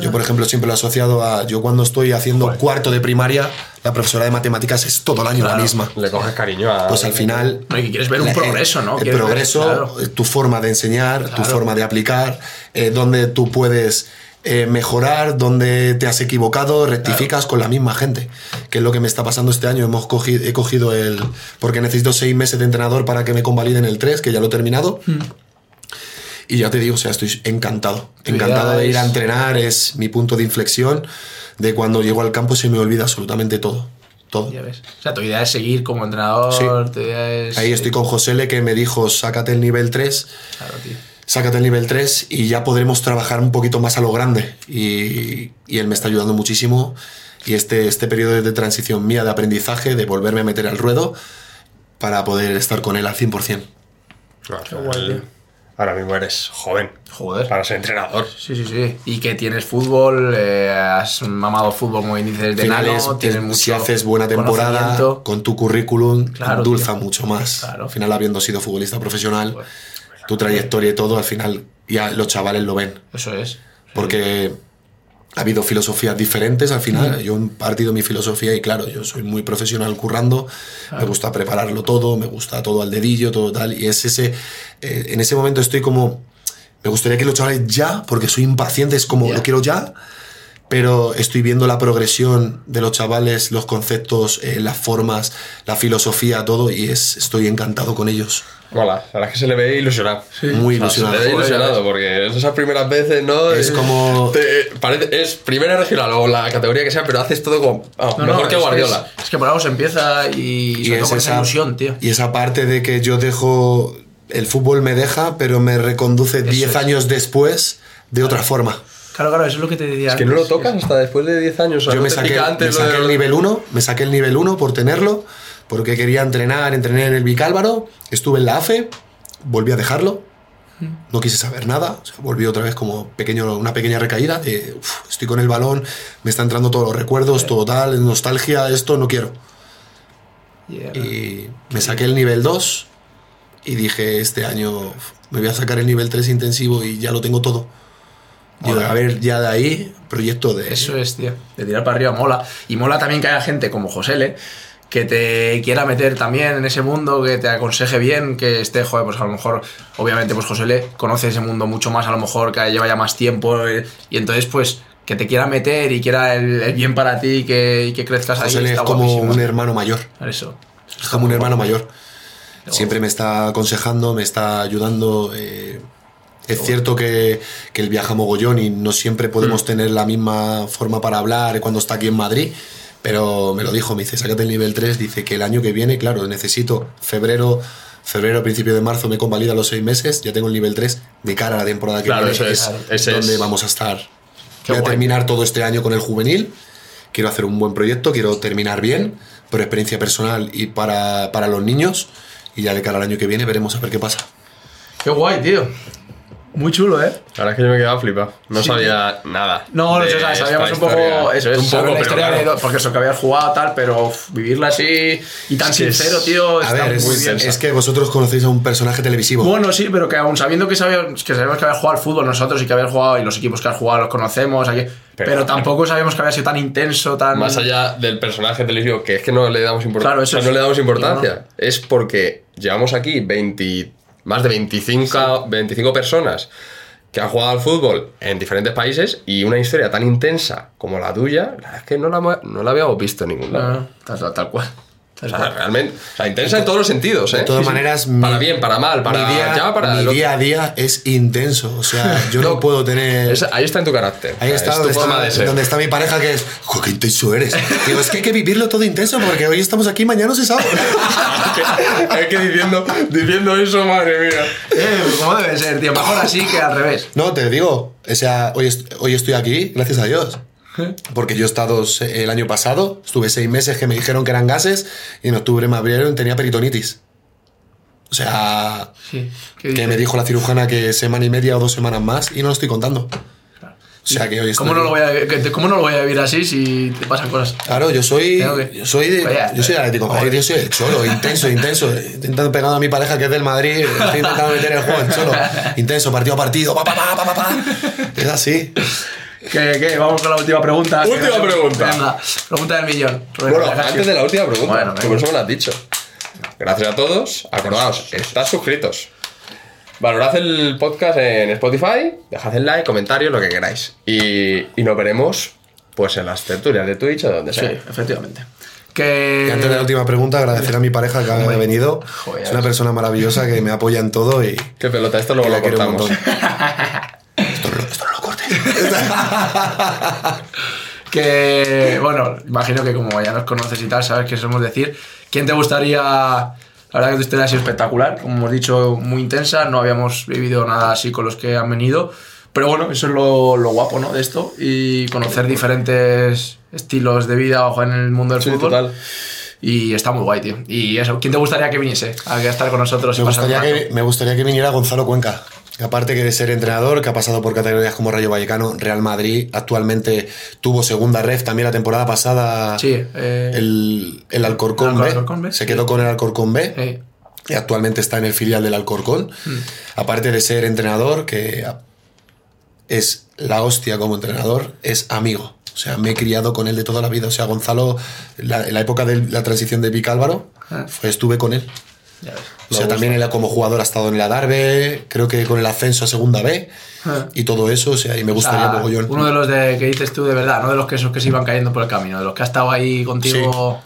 Yo, por ejemplo, siempre lo he asociado a. Yo, cuando estoy haciendo cuarto de primaria, la profesora de matemáticas es todo el año la Claro. misma. Le coges cariño a... Pues al final. Y que quieres ver un la- progreso, ¿no? El Quieres ver- progreso, claro. eh, tu forma de enseñar, tu Claro. forma de aplicar, eh, donde tú puedes eh, mejorar donde te has equivocado, rectificas con la misma gente, que es lo que me está pasando este año. Hemos cogido, he cogido el... porque necesito seis meses de entrenador para que me convaliden el 3, que ya lo he terminado. Y ya te digo, o sea, estoy encantado. Encantado de ir a entrenar, es mi punto de inflexión, de cuando llego al campo se me olvida absolutamente todo. Todo. Ya ves. O sea, tu idea es seguir como entrenador. Sí. Tu idea es. Ahí estoy con Josele que me dijo, sácate el nivel 3, Claro, tío. sácate el nivel 3 y ya podremos trabajar un poquito más a lo grande. Y, y él me está ayudando muchísimo. Y este, este periodo de transición mía de aprendizaje, de volverme a meter al ruedo, para poder estar con él al 100%. Claro, Qué guay, tío. Ahora mismo eres joven Joder. para ser entrenador. Sí, sí, sí. Y que tienes fútbol, eh, has mamado fútbol como índices de Al final nano, es- tienes es- mucho si haces buena temporada con tu currículum, Claro, endulza tío. mucho más. Claro. Al final, habiendo sido futbolista profesional, Pues, tu trayectoria y todo, al final ya los chavales lo ven. Eso es. Porque ha habido filosofías diferentes al final. Yo he partido mi filosofía y claro, yo soy muy profesional currando, me gusta prepararlo todo, me gusta todo al dedillo, todo tal. Y es ese, eh, en ese momento estoy como, me gustaría que los chavales ya, porque soy impaciente, es como, lo quiero ya. Pero estoy viendo la progresión de los chavales, los conceptos, eh, las formas, la filosofía, todo, y es, estoy encantado con ellos. Mola, la verdad es que se le ve ilusionado. Muy O sea, se ilusionado. le ve ilusionado porque esas primeras veces, ¿no? Es Eh, como- te- parece, es primera regional o la categoría que sea, pero haces todo como. ah, No, mejor no, que es Guardiola. Es, es que por algo se empieza y, con esa ilusión, tío. Y esa parte de que yo dejo. El fútbol me deja, pero me reconduce 10 es. años después de otra forma. Claro, claro, eso es lo que te decía. Es que no lo antes, tocas hasta después de 10 años. o sea, yo no me saqué, me antes lo saqué de- el nivel 1, me saqué el nivel 1 por tenerlo, porque quería entrenar, entrené en el Vicálvaro, estuve en la AFE, volví a dejarlo, no quise saber nada, o sea, volví otra vez como pequeño, una pequeña recaída de "Uf, estoy con el balón, me están entrando todos los recuerdos, todo tal, nostalgia, esto no quiero. Yeah. Y me saqué el nivel 2 y dije, este año me voy a sacar el nivel 3 intensivo y ya lo tengo todo. A ver, ya de ahí, proyecto de... Eso es, tío. De tirar para arriba mola. Y mola también que haya gente como Josele que te quiera meter también en ese mundo, que te aconseje bien, que esté, joder, pues a lo mejor, obviamente, pues Josele conoce ese mundo mucho más, a lo mejor que lleva ya más tiempo, eh, y entonces, pues, que te quiera meter y quiera el, el bien para ti y que, y que crezcas ahí. José es está como guapísimo. un hermano mayor. Eso. Es como un hermano mayor. Siempre me está aconsejando, me está ayudando. eh, es cierto que, que él viaja mogollón y no siempre podemos tener la misma forma para hablar cuando está aquí en Madrid. Pero me lo dijo, me dice, sácate el nivel 3. Dice que el año que viene, claro, necesito febrero, febrero, principio de marzo me convalida los seis meses. Ya tengo el nivel 3 de cara a la temporada que Claro, viene. eso es, es donde es. vamos a estar. Qué Voy a guay. terminar todo este año con el juvenil. Quiero hacer un buen proyecto, quiero terminar bien, por experiencia personal y para, para los niños. Y ya de cara al año que viene veremos a ver qué pasa. Qué guay, tío. Muy chulo, ¿eh? La verdad es que yo me quedaba flipado. No sabía nada. No, no sé, o sea, esta sabíamos un poco eso, es un poco, la pero historia claro. de porque eso que habías jugado tal, pero uf, vivirla así y tan Es es- sincero, tío, A está ver, es, muy bien. es que vosotros conocéis a un personaje televisivo. Bueno, sí, pero que aún sabiendo que sabíamos que, sabíamos que habías jugado al fútbol nosotros y que habías jugado y los equipos que has jugado los conocemos aquí, pero, tampoco sabíamos que había sido tan intenso, tan Más allá del personaje televisivo, que es que no le damos importancia. Claro, eso o sea, no es. le damos importancia. Es porque llevamos aquí 20, más de 25, 25 personas que han jugado al fútbol en diferentes países y una historia tan intensa como la tuya, la verdad es que no la, no la habíamos visto en ningún lado. No, tal- tal cual. O sea, realmente, o sea, intensa en todos los sentidos, ¿eh? de todas maneras, para mi- bien, para mal, para mi día, ya, para mi otro. día a día es intenso. O sea, yo no, No, puedo tener. Es- ahí está en tu carácter. Ahí está es tu donde, forma está de donde está mi pareja que es, "Jo, qué intenso eres. Digo, es que hay que vivirlo todo intenso porque hoy estamos aquí, mañana no se sabe. es que diciendo, diciendo eso, madre mía. Eh, ¿Cómo debe ser, tío? Mejor así que al revés. No, te digo, o sea, hoy, hoy estoy aquí, gracias a Dios. Porque yo he estado el año pasado, estuve seis meses que me dijeron que eran gases y en octubre me abrieron y tenía peritonitis. O sea, Sí. ¿Qué que me dijo la cirujana que semana y media o dos semanas más y no lo estoy contando. O sea que hoy estoy... ¿Cómo no, lo voy a, ¿Cómo no lo voy a vivir así si te pasan cosas? Claro, yo soy, que- yo soy de, Vaya, yo soy Atlético Madrid, yo soy el cholo, intenso, intenso. Intentando pegando a mi pareja que es del Madrid, estoy intentando meter el juego en cholo. Intenso, partido a partido, pa, pa, pa, pa, pa, pa. Es así. ¿Qué, qué? Vamos con la última pregunta. Última pregunta. Venga, pregunta del millón. Rubén Bueno, antes de la última pregunta, Bueno, por eso me lo has dicho. Gracias a todos. Acordaos, estás suscritos. valorad el podcast en Spotify, dejad el like, comentarios, lo que queráis. Y, y nos veremos pues en las tertulias de Twitch o donde Sí, sea. efectivamente. Y Que... antes de la última pregunta, agradecer a mi pareja que ha venido. Joder. Es una persona maravillosa que me apoya en todo y Qué pelota, esto luego lo cortamos. montón. esto, no, esto no lo cortes. Que, bueno, imagino que como ya nos conoces y tal, sabes qué somos decir. ¿Quién te gustaría? La verdad que tu historia ha sido espectacular, como hemos dicho, muy intensa. No habíamos vivido nada así con los que han venido. Pero bueno, eso es lo, lo guapo, ¿no? De esto. Y conocer diferentes estilos de vida en el mundo del Sí, fútbol. total. Y está muy guay, tío. Y eso, ¿quién te gustaría que viniese a estar con nosotros Me gustaría, que, me gustaría que viniera Gonzalo Cuenca. Aparte que de ser entrenador, que ha pasado por categorías como Rayo Vallecano, Real Madrid, actualmente tuvo segunda ref también la temporada pasada. Sí, eh, El, el Alcorcón, el B. Alcorcón B, Se sí. quedó con el Alcorcón B. y actualmente está en el filial del Alcorcón. Mm. Aparte de ser entrenador, que es la hostia como entrenador, es amigo. O sea, me he criado con él de toda la vida. O sea, Gonzalo, la- en la época de la transición de Vic Álvaro, Ah. estuve con él. Ya ves. O sea, también él como jugador ha estado en la Darbe, creo que con el ascenso a segunda B Ah. y todo eso, o sea, y me O gustaría sea, mogollón. uno de los de, que dices tú de verdad, no de los que esos que se iban cayendo por el camino, de los que ha estado ahí contigo.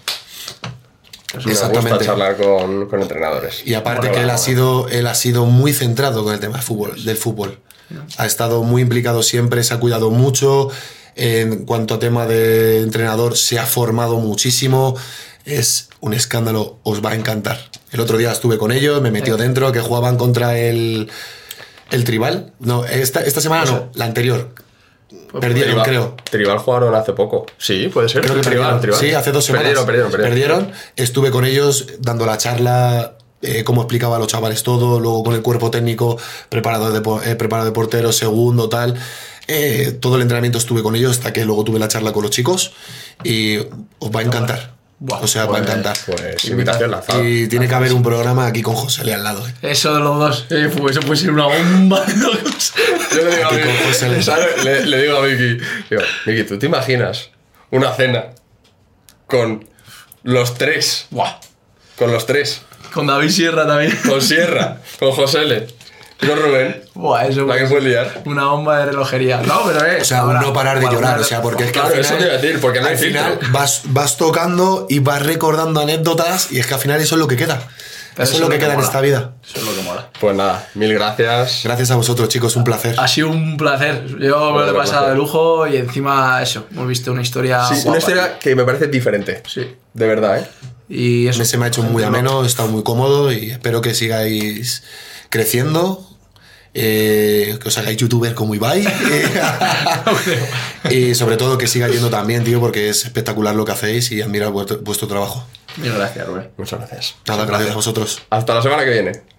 Me gusta Exactamente. charlar con, con entrenadores. Y aparte que él ha sido, él ha sido muy centrado con el tema del fútbol, del fútbol. Ha estado muy implicado siempre, se ha cuidado mucho. En cuanto a tema de entrenador, se ha formado muchísimo. Es un escándalo, os va a encantar. El otro día estuve con ellos, me metió Sí. dentro, que jugaban contra el, el Tribal. No, esta, esta semana no, la anterior. Perdieron, Tribal- creo. Tribal jugaron hace poco. Sí, puede ser. Creo que Tribal, perdieron. Tribal. Sí, hace dos semanas. Perdieron, perdieron, perdieron. Estuve con ellos dando la charla, eh, cómo explicaba a los chavales todo, luego con el cuerpo técnico, preparado de, eh, preparado de portero, segundo, tal. Eh, todo el entrenamiento estuve con ellos hasta que luego tuve la charla con los chicos y os va a encantar. Buah, o sea, os va a Pues- encantar. Pues invitación lanzada. Y tiene que haber un programa aquí con José Le al lado. eh. Eso de los dos, eh, pues eso puede ser una bomba. Yo le digo a José Le- le, le digo a Miki, digo, ¿tú te imaginas una cena con los tres? Buah. Con los tres. Con David Sierra también. Con Sierra, con José L. con Rubén. Buah, eso La que puede puede liar. Una bomba de relojería. No, pero eh. O sea, ahora- no parar de llorar, o sea, porque es que Claro, al eso final, te iba a decir, porque no hay al final vas, vas tocando y vas recordando anécdotas y es que al final eso es lo que queda. Pero eso es lo que queda en mola. esta vida. Eso es lo que mola. Pues nada, mil gracias. Gracias a vosotros, chicos, un placer. Ha sido un placer. Yo me lo he pasado placer. de lujo y encima eso. Hemos visto una historia. Sí, guapa. una historia que me parece diferente. Sí. De verdad, ¿eh? Y eso. Me se me ha hecho muy ameno, he estado muy cómodo y espero que sigáis creciendo. Eh, que os hagáis youtubers como Ibai y sobre todo que siga yendo también tío porque es espectacular lo que hacéis y admirar vuestro, vuestro trabajo Mil gracias, Rubén. Muchas gracias. nada gracias a vosotros Hasta la semana que viene.